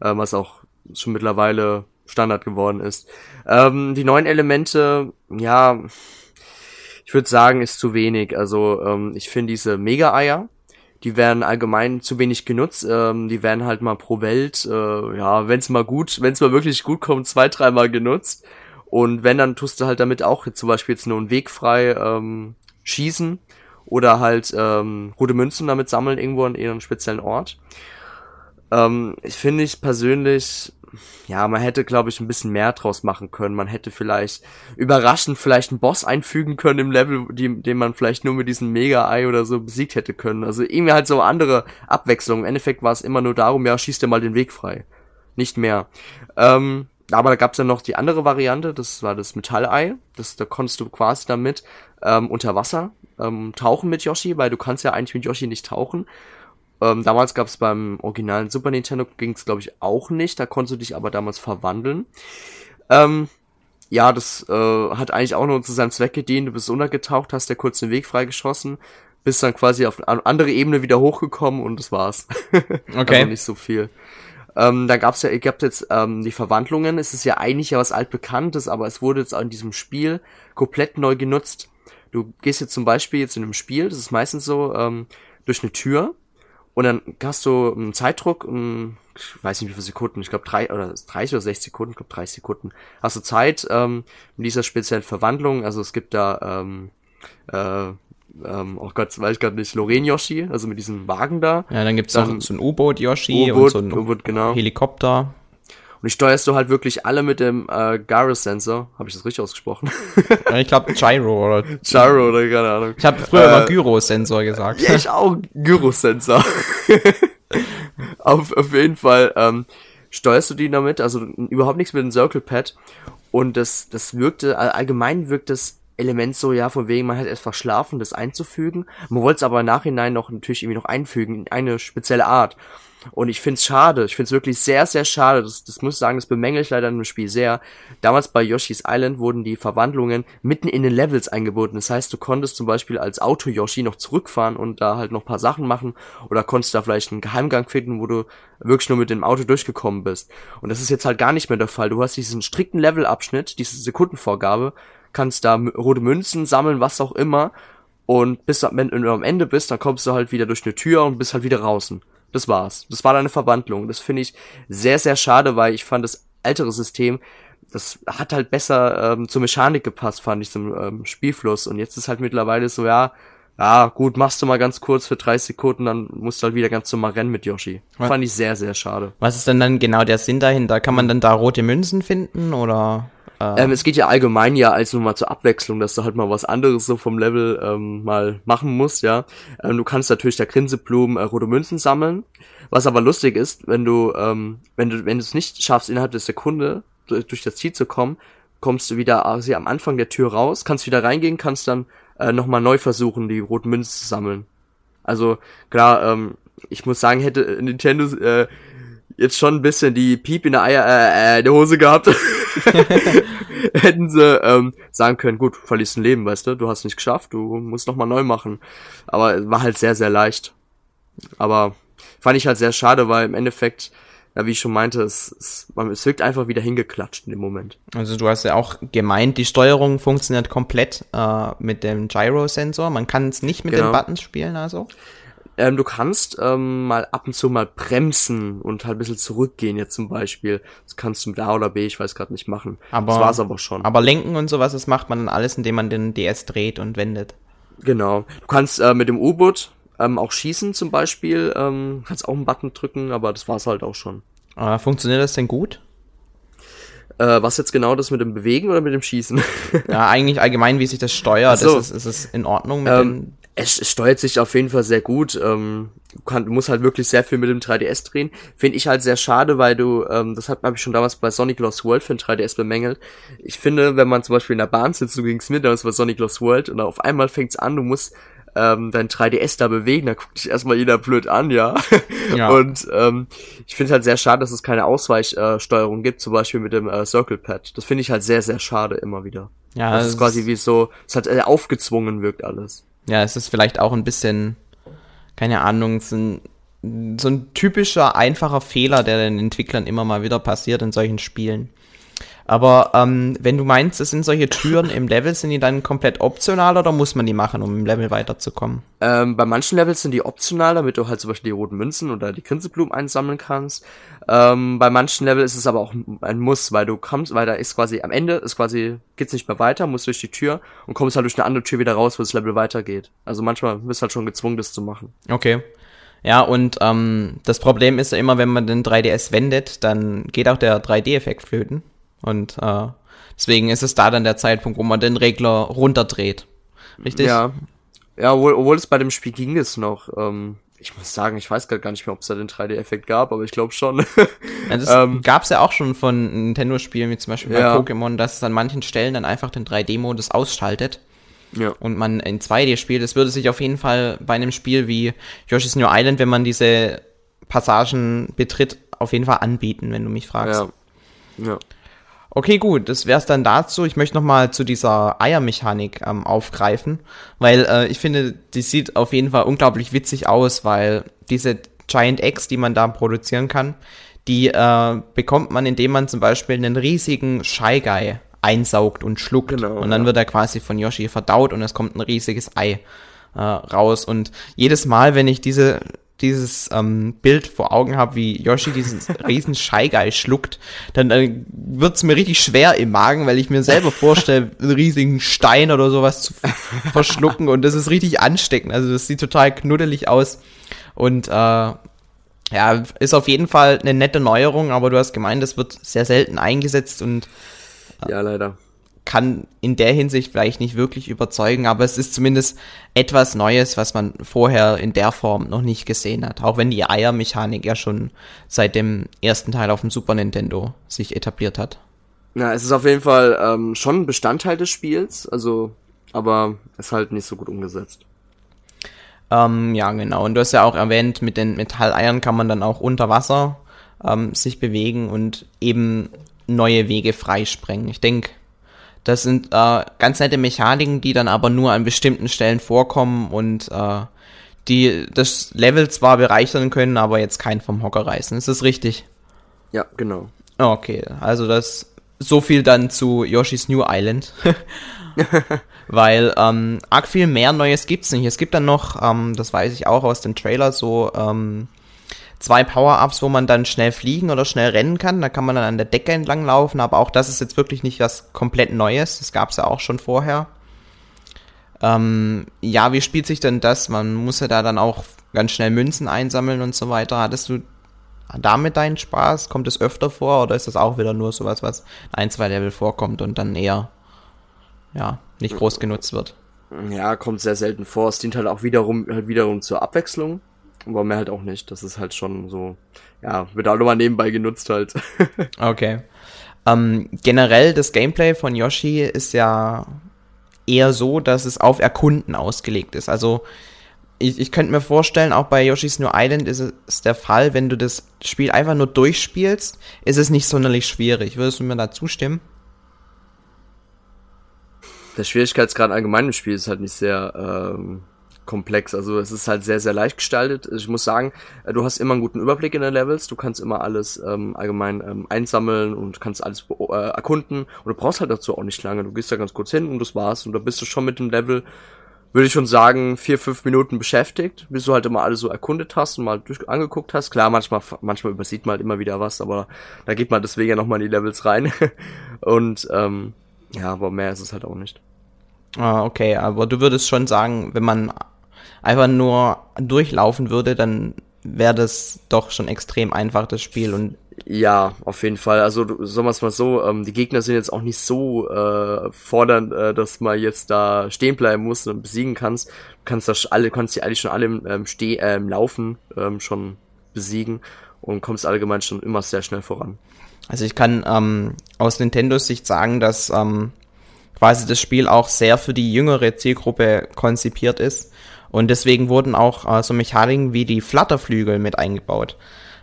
Ähm, was auch schon mittlerweile Standard geworden ist. Ähm, die neuen Elemente, ja, ich würde sagen, ist zu wenig. Also ähm, ich finde diese Mega-Eier, die werden allgemein zu wenig genutzt. Ähm, die werden halt mal pro Welt, äh, ja, wenn es mal gut, wenn es mal wirklich gut kommt, zwei, dreimal genutzt. Und wenn, dann tust du halt damit auch zum Beispiel jetzt nur einen Weg frei ähm, schießen oder halt ähm, rote Münzen damit sammeln irgendwo an ihren speziellen Ort. Ähm, ich finde ich persönlich ja, man hätte, glaube ich, ein bisschen mehr draus machen können. Man hätte vielleicht überraschend vielleicht einen Boss einfügen können im Level, die, den man vielleicht nur mit diesem Mega-Ei oder so besiegt hätte können. Also irgendwie halt so andere Abwechslung. Im Endeffekt war es immer nur darum, ja, schieß dir mal den Weg frei. Nicht mehr. Ähm, aber da gab's ja noch die andere Variante, das war das Metallei. Das, da konntest du quasi damit ähm, unter Wasser ähm, tauchen mit Yoshi, weil du kannst ja eigentlich mit Yoshi nicht tauchen. Ähm, damals gab es beim originalen Super Nintendo, ging es glaube ich auch nicht, da konntest du dich aber damals verwandeln. Ähm, ja, das äh, hat eigentlich auch nur zu seinem Zweck gedient. Du bist untergetaucht, hast dir kurz den Weg freigeschossen, bist dann quasi auf eine andere Ebene wieder hochgekommen und das war's. (laughs) Okay. also nicht so viel. Ähm, da gab's ja, ihr habt jetzt ähm, die Verwandlungen. Es ist ja eigentlich ja was altbekanntes, aber es wurde jetzt auch in diesem Spiel komplett neu genutzt. Du gehst jetzt zum Beispiel jetzt in einem Spiel, das ist meistens so, ähm, durch eine Tür und dann hast du einen Zeitdruck, einen, ich weiß nicht wie viele Sekunden, ich glaube drei oder 30 oder 60 Sekunden, ich glaube 30 Sekunden, hast du Zeit ähm, mit dieser speziellen Verwandlung. Also es gibt da, ähm, äh, ähm, oh Gott, weiß ich gerade nicht, Loren Yoshi, also mit diesem Wagen da. Ja, dann gibt's dann, so ein U-Boot Yoshi und so ein genau. Helikopter. Und ich steuerst du halt wirklich alle mit dem äh, Gyrosensor. Habe ich das richtig ausgesprochen? ja, ich glaube Gyro oder (laughs) Gyro oder keine Ahnung. Ich habe früher äh, immer Gyrosensor gesagt. Ja, ich auch Gyrosensor. (laughs) auf, auf jeden Fall ähm, steuerst du die damit, also überhaupt nichts mit dem Circle Pad. Und das, das wirkte, allgemein wirkt das Element so, ja, von wegen, man hat erst verschlafen, das einzufügen. Man wollte es aber im Nachhinein noch natürlich irgendwie noch einfügen, in eine spezielle Art. Und ich find's schade, ich find's wirklich sehr, sehr schade, das, das muss ich sagen, das bemängel ich leider im Spiel sehr. Damals bei Yoshi's Island wurden die Verwandlungen mitten in den Levels eingebunden. Das heißt, du konntest zum Beispiel als Auto-Yoshi noch zurückfahren und da halt noch paar Sachen machen oder konntest da vielleicht einen Geheimgang finden, wo du wirklich nur mit dem Auto durchgekommen bist. Und das ist jetzt halt gar nicht mehr der Fall. Du hast diesen strikten Levelabschnitt, diese Sekundenvorgabe, kannst da rote Münzen sammeln, was auch immer. Und bis du am Ende bist, dann kommst du halt wieder durch eine Tür und bist halt wieder draußen. Das war's. Das war deine Verwandlung. Das finde ich sehr, sehr schade, weil ich fand das ältere System, das hat halt besser ähm, zur Mechanik gepasst, fand ich, zum ähm, Spielfluss. Und jetzt ist halt mittlerweile so, ja, ja, gut, machst du mal ganz kurz für 30 Sekunden, dann musst du halt wieder ganz normal rennen mit Yoshi. Was? Fand ich sehr, sehr schade. Was ist denn dann genau der Sinn dahinter? Kann man dann da rote Münzen finden oder? Ähm, es geht ja allgemein ja als nur mal zur Abwechslung, dass du halt mal was anderes so vom Level ähm, mal machen musst, ja. Ähm, du kannst natürlich der Grinseblumen äh, rote Münzen sammeln. Was aber lustig ist, wenn du, ähm, wenn du, wenn du es nicht schaffst, innerhalb der Sekunde durch das Ziel zu kommen, kommst du wieder quasi am Anfang der Tür raus, kannst wieder reingehen, kannst dann äh, nochmal neu versuchen, die roten Münzen zu sammeln. Also klar, ähm, ich muss sagen, hätte Nintendo äh, jetzt schon ein bisschen die Piep in der Eier, äh, äh, in der Hose gehabt, (laughs) hätten sie ähm, sagen können, gut, du verlierst ein Leben, weißt du, du hast nicht geschafft, du musst nochmal neu machen. Aber war halt sehr, sehr leicht. Aber fand ich halt sehr schade, weil im Endeffekt, ja, wie ich schon meinte, es, es, man, es wirkt einfach wieder hingeklatscht in dem Moment. Also du hast ja auch gemeint, die Steuerung funktioniert komplett äh, mit dem Gyro-Sensor. Man kann es nicht mit Genau. den Buttons spielen, also. Ähm, du kannst ähm, mal ab und zu mal bremsen und halt ein bisschen zurückgehen jetzt zum Beispiel. Das kannst du mit A oder B, ich weiß gerade nicht machen. Aber- das war's aber schon. Aber lenken und sowas, das macht man dann alles, indem man den DS dreht und wendet. Genau. Du kannst äh, mit dem U-Boot ähm, auch schießen zum Beispiel. Ähm, kannst auch einen Button drücken, aber das war's halt auch schon. Äh, funktioniert das denn gut? Äh, was jetzt genau das mit dem Bewegen oder mit dem Schießen? Ja, eigentlich allgemein, wie sich das steuert. So. Ist, es, ist es in Ordnung mit Ähm, es, es steuert sich auf jeden Fall sehr gut. Ähm, du, kann, du musst halt wirklich sehr viel mit dem 3DS drehen. Finde ich halt sehr schade, weil du, ähm, das habe ich schon damals bei Sonic Lost World für den 3DS bemängelt. Ich finde, wenn man zum Beispiel in der Bahn sitzt, so ging's mir damals bei Sonic Lost World und auf einmal fängt's an, du musst ähm, dein 3DS da bewegen, da guckt dich erstmal jeder blöd an, ja. (laughs) Ja. Und ähm, ich finde halt sehr schade, dass es keine Ausweichsteuerung äh, gibt, zum Beispiel mit dem äh, Circle Pad. Das finde ich halt sehr, sehr schade immer wieder. Ja, das es ist quasi wie so, es hat äh, aufgezwungen wirkt alles. Ja, es ist vielleicht auch ein bisschen, keine Ahnung, so ein, so ein typischer, einfacher Fehler, der den Entwicklern immer mal wieder passiert in solchen Spielen. Aber ähm, wenn du meinst, es sind solche Türen im Level, sind die dann komplett optional oder muss man die machen, um im Level weiterzukommen? Ähm, bei manchen Levels sind die optional, damit du halt zum Beispiel die roten Münzen oder die Grinseblumen einsammeln kannst. Ähm, bei manchen Level ist es aber auch ein Muss, weil du kommst, weil da ist quasi am Ende ist quasi geht's nicht mehr weiter, musst durch die Tür und kommst halt durch eine andere Tür wieder raus, wo das Level weitergeht. Also manchmal bist du halt schon gezwungen, das zu machen. Okay. Ja, und ähm, das Problem ist ja immer, wenn man den 3DS wendet, dann geht auch der 3D-Effekt flöten. Und äh, deswegen ist es da dann der Zeitpunkt, wo man den Regler runterdreht. Richtig? Ja, ja, obwohl, obwohl es bei dem Spiel ging es noch. Ähm, ich muss sagen, ich weiß gerade gar nicht mehr, ob es da den 3D-Effekt gab, aber ich glaube schon. (laughs) Ja, das Ähm, gab's ja auch schon von Nintendo-Spielen, wie zum Beispiel Ja. bei Pokémon, dass es an manchen Stellen dann einfach den 3D-Modus ausschaltet ja. und man in 2D spielt. Das würde sich auf jeden Fall bei einem Spiel wie Yoshi's New Island, wenn man diese Passagen betritt, auf jeden Fall anbieten, wenn du mich fragst. Ja. Ja. Okay, gut, das wär's dann dazu. Ich möchte noch mal zu dieser Eiermechanik ähm, aufgreifen, weil äh, ich finde, die sieht auf jeden Fall unglaublich witzig aus, weil diese Giant Eggs, die man da produzieren kann, die äh, bekommt man, indem man zum Beispiel einen riesigen Shy Guy einsaugt und schluckt. Genau, und dann ja. wird er quasi von Yoshi verdaut und es kommt ein riesiges Ei äh, raus. Und jedes Mal, wenn ich diese dieses ähm, Bild vor Augen habe, wie Yoshi diesen (laughs) riesen Guy schluckt, dann äh, wird's mir richtig schwer im Magen, weil ich mir selber vorstelle, einen riesigen Stein oder sowas zu (laughs) verschlucken und das ist richtig ansteckend. Also das sieht total knuddelig aus und äh, ja, ist auf jeden Fall eine nette Neuerung, aber du hast gemeint, das wird sehr selten eingesetzt und ja, leider. Kann in der Hinsicht vielleicht nicht wirklich überzeugen, aber es ist zumindest etwas Neues, was man vorher in der Form noch nicht gesehen hat. Auch wenn die Eiermechanik ja schon seit dem ersten Teil auf dem Super Nintendo sich etabliert hat. Ja, es ist auf jeden Fall ähm, schon ein Bestandteil des Spiels, also, aber ist halt nicht so gut umgesetzt. Ähm, ja, genau. Und du hast ja auch erwähnt, mit den Metalleiern kann man dann auch unter Wasser ähm, sich bewegen und eben neue Wege freisprengen. Ich denke, das sind äh, ganz nette Mechaniken, die dann aber nur an bestimmten Stellen vorkommen und äh, die das Level zwar bereichern können, aber jetzt keinen vom Hocker reißen. Ist das richtig? Ja, genau. Okay, also das so viel dann zu Yoshi's New Island. (laughs) (laughs) Weil ähm, arg viel mehr Neues gibt's nicht. Es gibt dann noch, ähm, das weiß ich auch aus dem Trailer, so ähm, zwei Power-Ups, wo man dann schnell fliegen oder schnell rennen kann. Da kann man dann an der Decke entlang laufen, aber auch das ist jetzt wirklich nicht was komplett Neues. Das gab's ja auch schon vorher. Ähm, ja, wie spielt sich denn das? Man muss ja da dann auch ganz schnell Münzen einsammeln und so weiter. Hattest du damit deinen Spaß? Kommt es öfter vor oder ist das auch wieder nur sowas, was ein, zwei Level vorkommt und dann eher, ja, nicht groß genutzt wird? Ja, kommt sehr selten vor. Es dient halt auch wiederum, halt wiederum zur Abwechslung. Aber mehr halt auch nicht. Das ist halt schon so, ja, wird auch nochmal nebenbei genutzt halt. (laughs) okay. Ähm, generell, das Gameplay von Yoshi ist ja eher so, dass es auf Erkunden ausgelegt ist. Also, ich, ich könnte mir vorstellen, auch bei Yoshi's New Island ist es der Fall, wenn du das Spiel einfach nur durchspielst, ist es nicht sonderlich schwierig. Würdest du mir da zustimmen? Der Schwierigkeitsgrad allgemein im Spiel ist halt nicht sehr ähm, komplex. Also es ist halt sehr, sehr leicht gestaltet. Ich muss sagen, äh, du hast immer einen guten Überblick in den Levels. Du kannst immer alles ähm, allgemein ähm, einsammeln und kannst alles äh, erkunden. Und du brauchst halt dazu auch nicht lange. Du gehst da ganz kurz hin und das war's. Und da bist du schon mit dem Level, würde ich schon sagen, vier, fünf Minuten beschäftigt, bis du halt immer alles so erkundet hast und mal durch angeguckt hast. Klar, manchmal, manchmal übersieht man halt immer wieder was, aber da geht man deswegen ja nochmal in die Levels rein. (laughs) und ähm, ja, aber mehr ist es halt auch nicht. Ah, okay, aber du würdest schon sagen, wenn man einfach nur durchlaufen würde, dann wäre das doch schon extrem einfach, das Spiel. Und ja, auf jeden Fall. Also sagen wir es mal so, ähm, die Gegner sind jetzt auch nicht so äh, fordernd, äh, dass man jetzt da stehen bleiben muss und besiegen kannst. Du kannst das alle, kannst die eigentlich schon alle im, ähm, Steh, äh, im Laufen ähm, schon besiegen und kommst allgemein schon immer sehr schnell voran. Also ich kann ähm, aus Nintendos Sicht sagen, dass ähm, quasi das Spiel auch sehr für die jüngere Zielgruppe konzipiert ist. Und deswegen wurden auch äh, so Mechaniken wie die Flatterflügel mit eingebaut.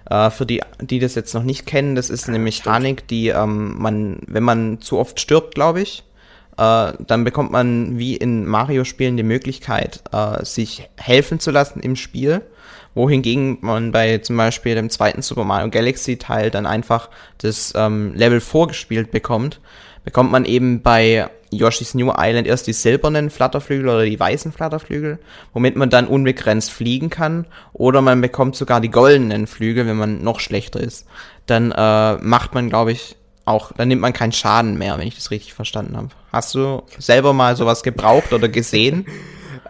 Äh, für die, die das jetzt noch nicht kennen, das ist eine Mechanik, die ähm, man, wenn man zu oft stirbt, glaube ich, äh, dann bekommt man wie in Mario-Spielen die Möglichkeit, äh, sich helfen zu lassen im Spiel. Wohingegen man bei zum Beispiel dem zweiten Super Mario Galaxy Teil dann einfach das ähm, Level vorgespielt bekommt, bekommt man eben bei Yoshi's New Island erst die silbernen Flatterflügel oder die weißen Flatterflügel, womit man dann unbegrenzt fliegen kann, oder man bekommt sogar die goldenen Flügel, wenn man noch schlechter ist. Dann äh, macht man, glaube ich, auch, dann nimmt man keinen Schaden mehr, wenn ich das richtig verstanden habe. Hast du selber mal sowas gebraucht oder gesehen? (laughs)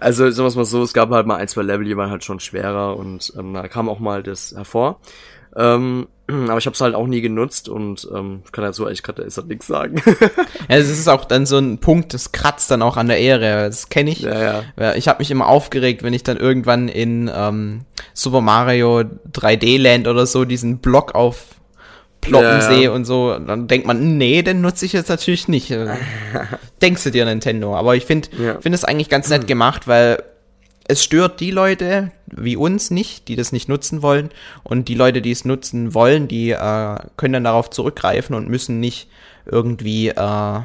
Also sagen wir mal so, es gab halt mal ein, zwei Level, die waren halt schon schwerer und ähm, da kam auch mal das hervor. Ähm, aber ich habe es halt auch nie genutzt und ähm, kann halt so eigentlich gerade ist halt nichts sagen. (laughs) ja, es ist auch dann so ein Punkt, das kratzt dann auch an der Ehre. Das kenne ich. Ja, ja. Ich habe mich immer aufgeregt, wenn ich dann irgendwann in ähm, Super Mario 3D Land oder so diesen Block auf ploppen ja, sehe und so, dann denkt man, nee, den nutze ich jetzt natürlich nicht. (laughs) Denkst du dir Nintendo? Aber ich finde ja. finde es eigentlich ganz nett gemacht, weil es stört die Leute wie uns nicht, die das nicht nutzen wollen. Und die Leute, die es nutzen wollen, die äh, können dann darauf zurückgreifen und müssen nicht irgendwie äh,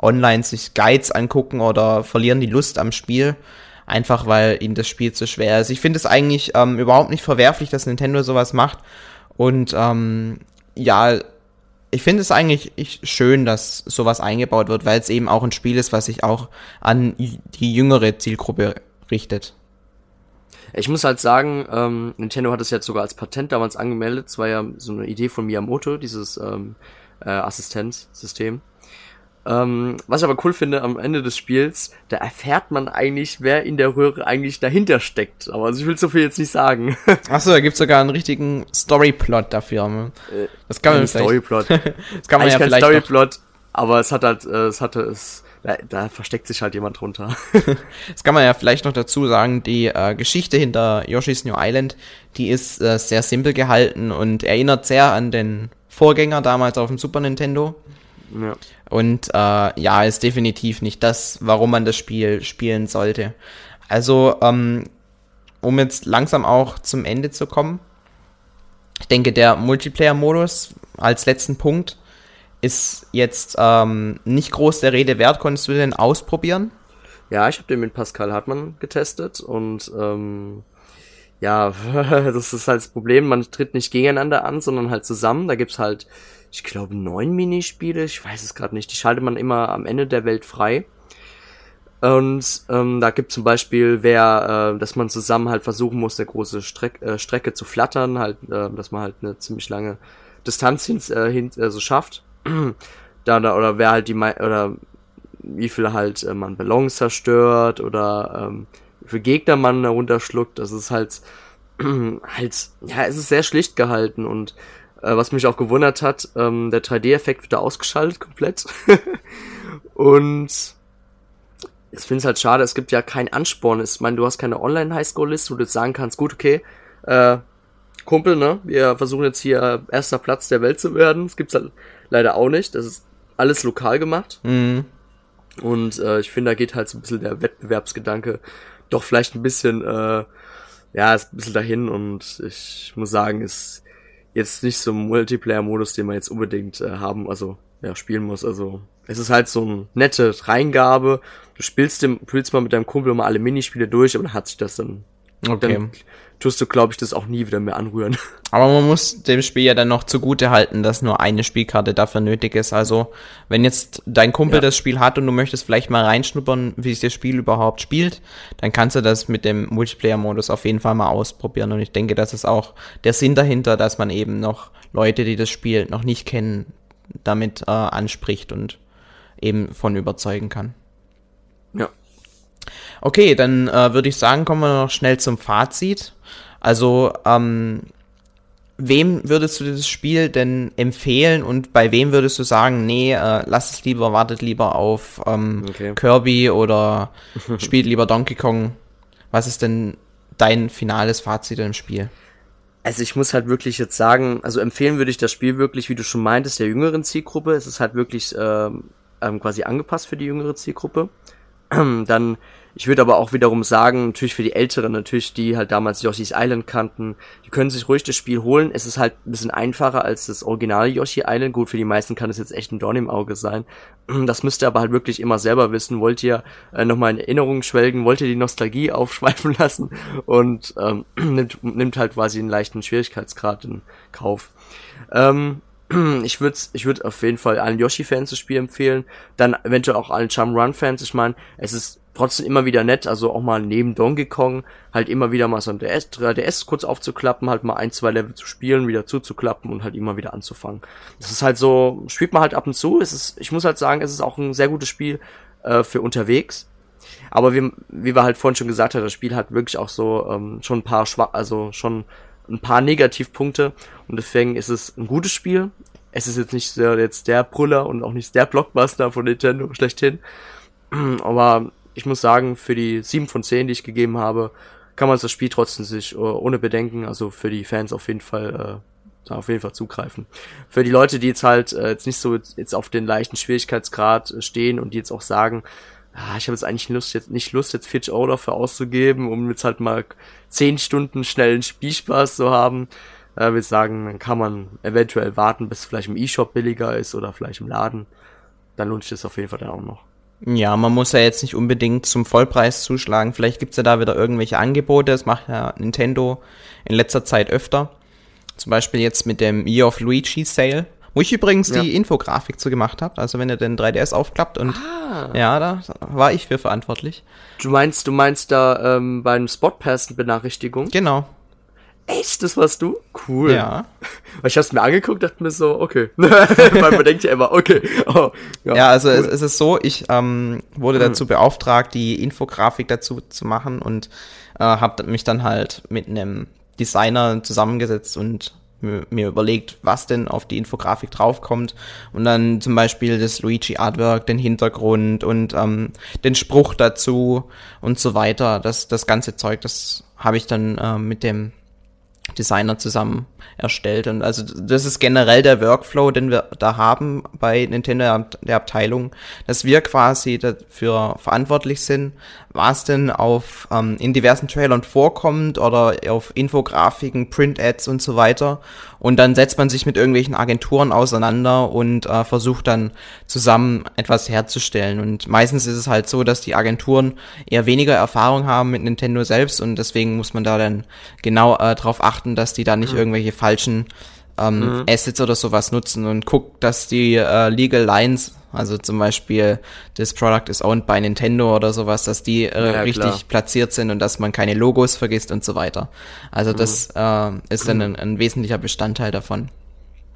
online sich Guides angucken oder verlieren die Lust am Spiel. Einfach weil ihnen das Spiel zu schwer ist. Ich finde es eigentlich ähm, überhaupt nicht verwerflich, dass Nintendo sowas macht. Und ähm, ja, ich finde es eigentlich schön, dass sowas eingebaut wird, weil es eben auch ein Spiel ist, was sich auch an die jüngere Zielgruppe richtet. Ich muss halt sagen, ähm, Nintendo hat es jetzt sogar als Patent damals angemeldet. Es war ja so eine Idee von Miyamoto, dieses ähm, äh, Assistenzsystem. Ähm, was ich aber cool finde, am Ende des Spiels, da erfährt man eigentlich, wer in der Röhre eigentlich dahinter steckt. Aber also ich will so viel jetzt nicht sagen. (laughs) Achso, da gibt's sogar einen richtigen Storyplot dafür. Ne? Äh, das kann man Storyplot. (laughs) das kann man eigentlich ja vielleicht kein Storyplot, aber es hat halt, äh, es hatte es. Da, da versteckt sich halt jemand drunter. (laughs) das kann man ja vielleicht noch dazu sagen, die äh, Geschichte hinter Yoshi's New Island, die ist äh, sehr simpel gehalten und erinnert sehr an den Vorgänger damals auf dem Super Nintendo. Ja. Und äh, ja, ist definitiv nicht das, warum man das Spiel spielen sollte. Also, ähm, um jetzt langsam auch zum Ende zu kommen. Ich denke, der Multiplayer-Modus als letzten Punkt ist jetzt ähm, nicht groß der Rede wert. Konntest du den ausprobieren? Ja, ich habe den mit Pascal Hartmann getestet und ähm, ja, (laughs) das ist halt das Problem. Man tritt nicht gegeneinander an, sondern halt zusammen. Da gibt's halt ich glaube, neun Minispiele, ich weiß es gerade nicht. Die schaltet man immer am Ende der Welt frei. Und ähm, da gibt zum Beispiel, wer, äh, dass man zusammen halt versuchen muss, eine große Streck, äh, Strecke zu flattern, halt, äh, dass man halt eine ziemlich lange Distanz hin, äh, hin äh, so schafft. (clears throat) da, da, oder wer halt die oder wie viel halt äh, man Ballons zerstört oder ähm, wie viel Gegner man darunter schluckt. Das ist halt, (clears throat) halt, ja, es ist sehr schlicht gehalten und äh, was mich auch gewundert hat, ähm, der 3D-Effekt wird da ausgeschaltet komplett. (laughs) und ich finde es halt schade, es gibt ja keinen Ansporn. Ich meine, du hast keine Online-Highscore-Liste, wo du jetzt sagen kannst, gut, okay, äh, Kumpel, ne, wir versuchen jetzt hier erster Platz der Welt zu werden. Das gibt's halt leider auch nicht. Das ist alles lokal gemacht. Mhm. Und äh, ich finde, da geht halt so ein bisschen der Wettbewerbsgedanke doch vielleicht ein bisschen, äh, ja, ist ein bisschen dahin und ich muss sagen, ist jetzt nicht so ein Multiplayer-Modus, den man jetzt unbedingt äh, haben, also ja, spielen muss. Also es ist halt so eine nette Reingabe. Du spielst, dem, spielst mal mit deinem Kumpel mal alle Minispiele durch, aber dann hat sich das dann. Okay. Dann tust du, glaube ich, das auch nie wieder mehr anrühren. (laughs) Aber man muss dem Spiel ja dann noch zugute halten, dass nur eine Spielkarte dafür nötig ist. Also, wenn jetzt dein Kumpel ja. das Spiel hat und du möchtest vielleicht mal reinschnuppern, wie sich das Spiel überhaupt spielt, dann kannst du das mit dem Multiplayer-Modus auf jeden Fall mal ausprobieren. Und ich denke, das ist auch der Sinn dahinter, dass man eben noch Leute, die das Spiel noch nicht kennen, damit äh, anspricht und eben von überzeugen kann. Ja. Okay, dann äh, würde ich sagen, kommen wir noch schnell zum Fazit. Also, ähm, wem würdest du das Spiel denn empfehlen und bei wem würdest du sagen, nee, äh, lass es lieber, wartet lieber auf ähm, okay. Kirby oder (laughs) spielt lieber Donkey Kong? Was ist denn dein finales Fazit im Spiel? Also ich muss halt wirklich jetzt sagen, also empfehlen würde ich das Spiel wirklich, wie du schon meintest, der jüngeren Zielgruppe. Es ist halt wirklich ähm, ähm, quasi angepasst für die jüngere Zielgruppe. (clears throat) Dann ich würde aber auch wiederum sagen, natürlich für die Älteren, natürlich, die halt damals Yoshi's Island kannten, die können sich ruhig das Spiel holen. Es ist halt ein bisschen einfacher als das originale Yoshi Island. Gut, für die meisten kann es jetzt echt ein Dorn im Auge sein. (clears throat) Das müsst ihr aber halt wirklich immer selber wissen. Wollt ihr äh, nochmal in Erinnerungen schwelgen? Wollt ihr die Nostalgie (laughs) aufschweifen lassen? Und ähm, (clears throat) nimmt, nimmt halt quasi einen leichten Schwierigkeitsgrad in Kauf. Ähm, (clears throat) ich würde ich würd auf jeden Fall allen Yoshi-Fans das Spiel empfehlen. Dann eventuell auch allen Chum Run-Fans. Ich meine, es ist trotzdem immer wieder nett, also auch mal neben Donkey Kong halt immer wieder mal so ein DS, 3DS kurz aufzuklappen, halt mal ein, zwei Level zu spielen, wieder zuzuklappen und halt immer wieder anzufangen. Das ist halt so, spielt man halt ab und zu. Es ist, ich muss halt sagen, es ist auch ein sehr gutes Spiel äh, für unterwegs. Aber wie, wie wir halt vorhin schon gesagt haben, das Spiel hat wirklich auch so ähm, schon ein paar schwach, also schon ein paar Negativpunkte und deswegen ist es ein gutes Spiel. Es ist jetzt nicht der, jetzt der Brüller und auch nicht der Blockbuster von Nintendo schlechthin. (clears throat) Aber ich muss sagen, für die 7 von 10, die ich gegeben habe, kann man das Spiel trotzdem sich uh, ohne Bedenken, also für die Fans auf jeden Fall, äh, da auf jeden Fall zugreifen. Für die Leute, die jetzt halt äh, jetzt nicht so jetzt auf den leichten Schwierigkeitsgrad äh, stehen und die jetzt auch sagen, ah, ich habe jetzt eigentlich Lust, jetzt nicht Lust, jetzt 40 Euro dafür auszugeben, um jetzt halt mal 10 Stunden schnellen Spielspaß zu haben, äh, ich sagen, dann kann man eventuell warten, bis es vielleicht im E-Shop billiger ist oder vielleicht im Laden. Dann lohnt sich das auf jeden Fall dann auch noch. Ja, man muss ja jetzt nicht unbedingt zum Vollpreis zuschlagen. Vielleicht gibt's ja da wieder irgendwelche Angebote. Das macht ja Nintendo in letzter Zeit öfter. Zum Beispiel jetzt mit dem Year of Luigi Sale. Wo ich übrigens ja. die Infografik zu gemacht habe. Also wenn ihr den 3DS aufklappt und ah. ja, da war ich für verantwortlich. Du meinst, du meinst da ähm, beim Spotpass-Benachrichtigung? Genau. Echt, das warst du? Cool. Ja. (laughs) Weil ich hab's mir angeguckt, dachte mir so, okay. (laughs) Weil man denkt ja immer, okay. Oh, ja, ja, also cool. es, es, ist so, ich ähm, wurde mhm. dazu beauftragt, die Infografik dazu zu machen und äh, habe mich dann halt mit einem Designer zusammengesetzt und mir überlegt, was denn auf die Infografik draufkommt und dann zum Beispiel das Luigi Artwork, den Hintergrund und ähm, den Spruch dazu und so weiter. Das, das ganze Zeug, das habe ich dann äh, mit dem Designer zusammen erstellt. Und also das ist generell der Workflow, den wir da haben bei Nintendo der Abteilung, dass wir quasi dafür verantwortlich sind, was denn auf ähm, in diversen Trailern vorkommt oder auf Infografiken, Print-Ads und so weiter. Und dann setzt man sich mit irgendwelchen Agenturen auseinander und äh, versucht dann zusammen etwas herzustellen. Und meistens ist es halt so, dass die Agenturen eher weniger Erfahrung haben mit Nintendo selbst und deswegen muss man da dann genau äh, darauf achten, dass die da nicht mhm. Irgendwelche falschen ähm, mhm. Assets oder sowas nutzen und guckt, dass die äh, Legal Lines also zum Beispiel, das Product is owned by Nintendo oder sowas, dass die äh, ja, richtig klar. platziert sind und dass man keine Logos vergisst und so weiter. Also mhm. das äh, ist dann mhm. ein, ein, wesentlicher Bestandteil davon.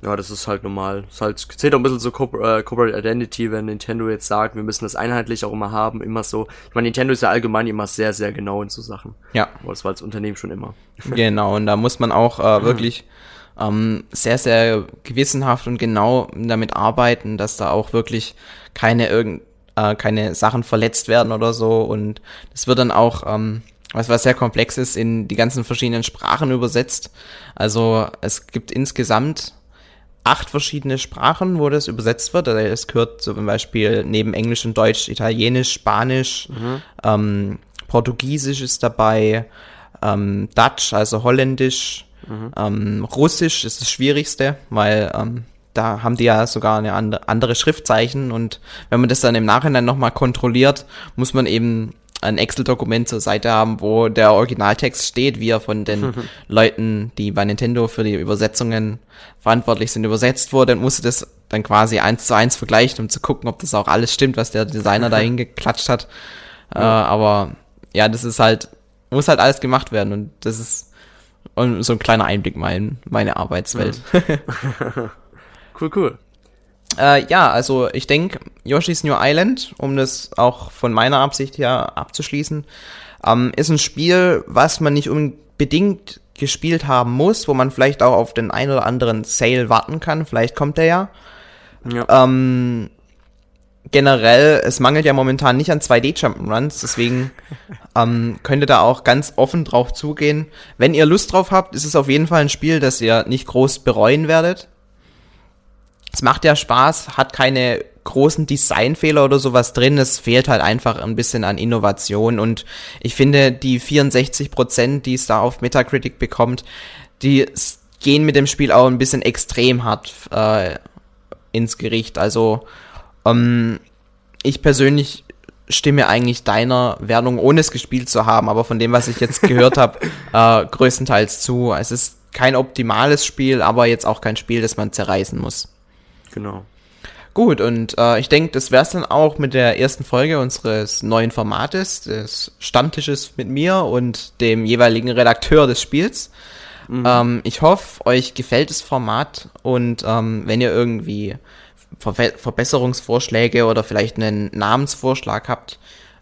Ja, das ist halt normal. Das halt, zählt auch ein bisschen so Corporate, äh, Corporate Identity, wenn Nintendo jetzt sagt, wir müssen das einheitlich auch immer haben, immer so. Ich meine, Nintendo ist ja allgemein immer sehr, sehr genau in so Sachen. Ja. Aber das war als Unternehmen schon immer. (laughs) Genau, und da muss man auch äh, wirklich ähm, sehr, sehr gewissenhaft und genau damit arbeiten, dass da auch wirklich keine irgend äh, keine Sachen verletzt werden oder so. Und das wird dann auch, ähm, was, was sehr komplex ist, in die ganzen verschiedenen Sprachen übersetzt. Also es gibt insgesamt acht verschiedene Sprachen, wo das übersetzt wird. Also es gehört so zum Beispiel neben Englisch und Deutsch Italienisch, Spanisch, mhm. ähm, Portugiesisch ist dabei, ähm, Dutch, also Holländisch, mhm. ähm, Russisch ist das Schwierigste, weil ähm, da haben die ja sogar eine andere Schriftzeichen und wenn man das dann im Nachhinein nochmal kontrolliert, muss man eben ein Excel-Dokument zur Seite haben, wo der Originaltext steht, wie er von den (laughs) Leuten, die bei Nintendo für die Übersetzungen verantwortlich sind, übersetzt wurde und musste das dann quasi eins zu eins vergleichen, um zu gucken, ob das auch alles stimmt, was der Designer da (laughs) hingeklatscht hat. Ja. Äh, aber ja, das ist halt, muss halt alles gemacht werden und das ist so ein kleiner Einblick mal in meine Arbeitswelt. Ja. (laughs) cool, cool. Äh, ja, also ich denke, Yoshi's New Island, um das auch von meiner Absicht her abzuschließen, ähm, ist ein Spiel, was man nicht unbedingt gespielt haben muss, wo man vielleicht auch auf den ein oder anderen Sale warten kann. Vielleicht kommt der ja. ja. Ähm, generell, es mangelt ja momentan nicht an 2D-Jump'n'Runs, deswegen (laughs) ähm, könnt ihr da auch ganz offen drauf zugehen. Wenn ihr Lust drauf habt, ist es auf jeden Fall ein Spiel, das ihr nicht groß bereuen werdet es macht ja Spaß, hat keine großen Designfehler oder sowas drin. Es fehlt halt einfach ein bisschen an Innovation und ich finde, die 64 Prozent, die es da auf Metacritic bekommt, die gehen mit dem Spiel auch ein bisschen extrem hart äh, ins Gericht. Also ähm, ich persönlich stimme eigentlich deiner Wertung, ohne es gespielt zu haben, aber von dem, was ich jetzt gehört habe, (laughs) äh, größtenteils zu. Es ist kein optimales Spiel, aber jetzt auch kein Spiel, das man zerreißen muss. Genau. Gut, und äh, ich denke, das wär's dann auch mit der ersten Folge unseres neuen Formates, des Stammtisches mit mir und dem jeweiligen Redakteur des Spiels. Mhm. Ähm, ich hoffe, euch gefällt das Format und ähm, wenn ihr irgendwie Ver Verbesserungsvorschläge oder vielleicht einen Namensvorschlag habt,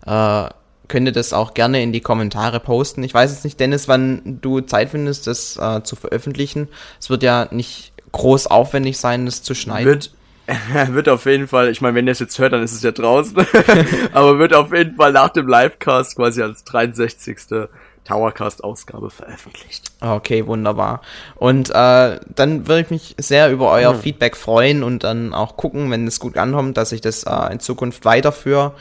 äh, könnt ihr das auch gerne in die Kommentare posten. Ich weiß jetzt nicht, Dennis, wann du Zeit findest, das äh, zu veröffentlichen. Es wird ja nicht groß aufwendig sein, das zu schneiden. Wird, (laughs) wird auf jeden Fall, ich meine, wenn ihr es jetzt hört, dann ist es ja draußen, (laughs) aber wird auf jeden Fall nach dem Livecast quasi als 63. Towercast-Ausgabe veröffentlicht. Okay, wunderbar. Und äh, dann würde ich mich sehr über euer hm. Feedback freuen und dann auch gucken, wenn es gut ankommt, dass ich das äh, in Zukunft weiterführe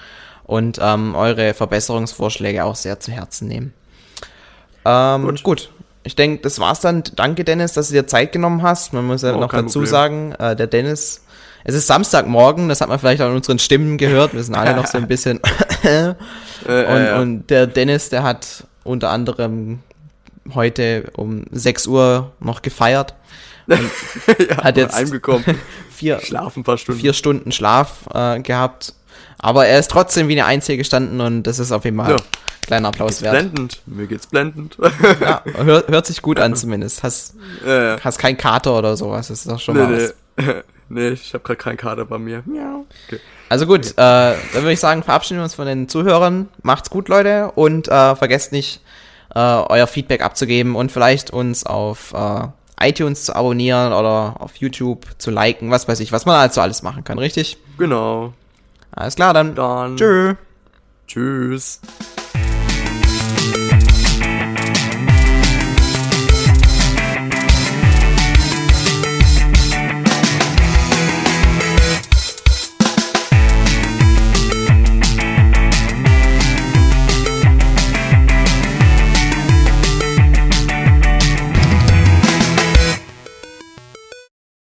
und ähm, eure Verbesserungsvorschläge auch sehr zu Herzen nehme. Ähm, gut. gut ich denke, das war's dann. Danke, Dennis, dass du dir Zeit genommen hast. Man muss ja oh, noch dazu Problem. sagen, äh, der Dennis, es ist Samstagmorgen, das hat man vielleicht auch in unseren Stimmen gehört. Wir sind alle noch so ein (laughs) bisschen. äh, (laughs) und, äh, ja. und der Dennis, der hat unter anderem heute um 6 Uhr noch gefeiert. (laughs) ja, hat jetzt vier, Schlafen ein paar Stunden. vier Stunden Schlaf äh, gehabt. Aber er ist trotzdem wie eine Einzige gestanden und das ist auf jeden Fall ja. kleiner Applaus wert. Blendend, mir geht's blendend. ja, (laughs) hört, hört sich gut an zumindest. Hast, ja, hast kein Kater oder sowas, das ist doch schon nee, mal was. Nee. (laughs) nee, ich habe gerade keinen Kater bei mir. Okay. Also gut, äh, dann würde ich sagen, verabschieden wir uns von den Zuhörern. Macht's gut, Leute, und äh, vergesst nicht, äh, euer Feedback abzugeben und vielleicht uns auf äh, iTunes zu abonnieren oder auf YouTube zu liken, was weiß ich, was man also alles machen kann, richtig? Genau. Alles klar, dann. Dann. Tschö. Tschüss.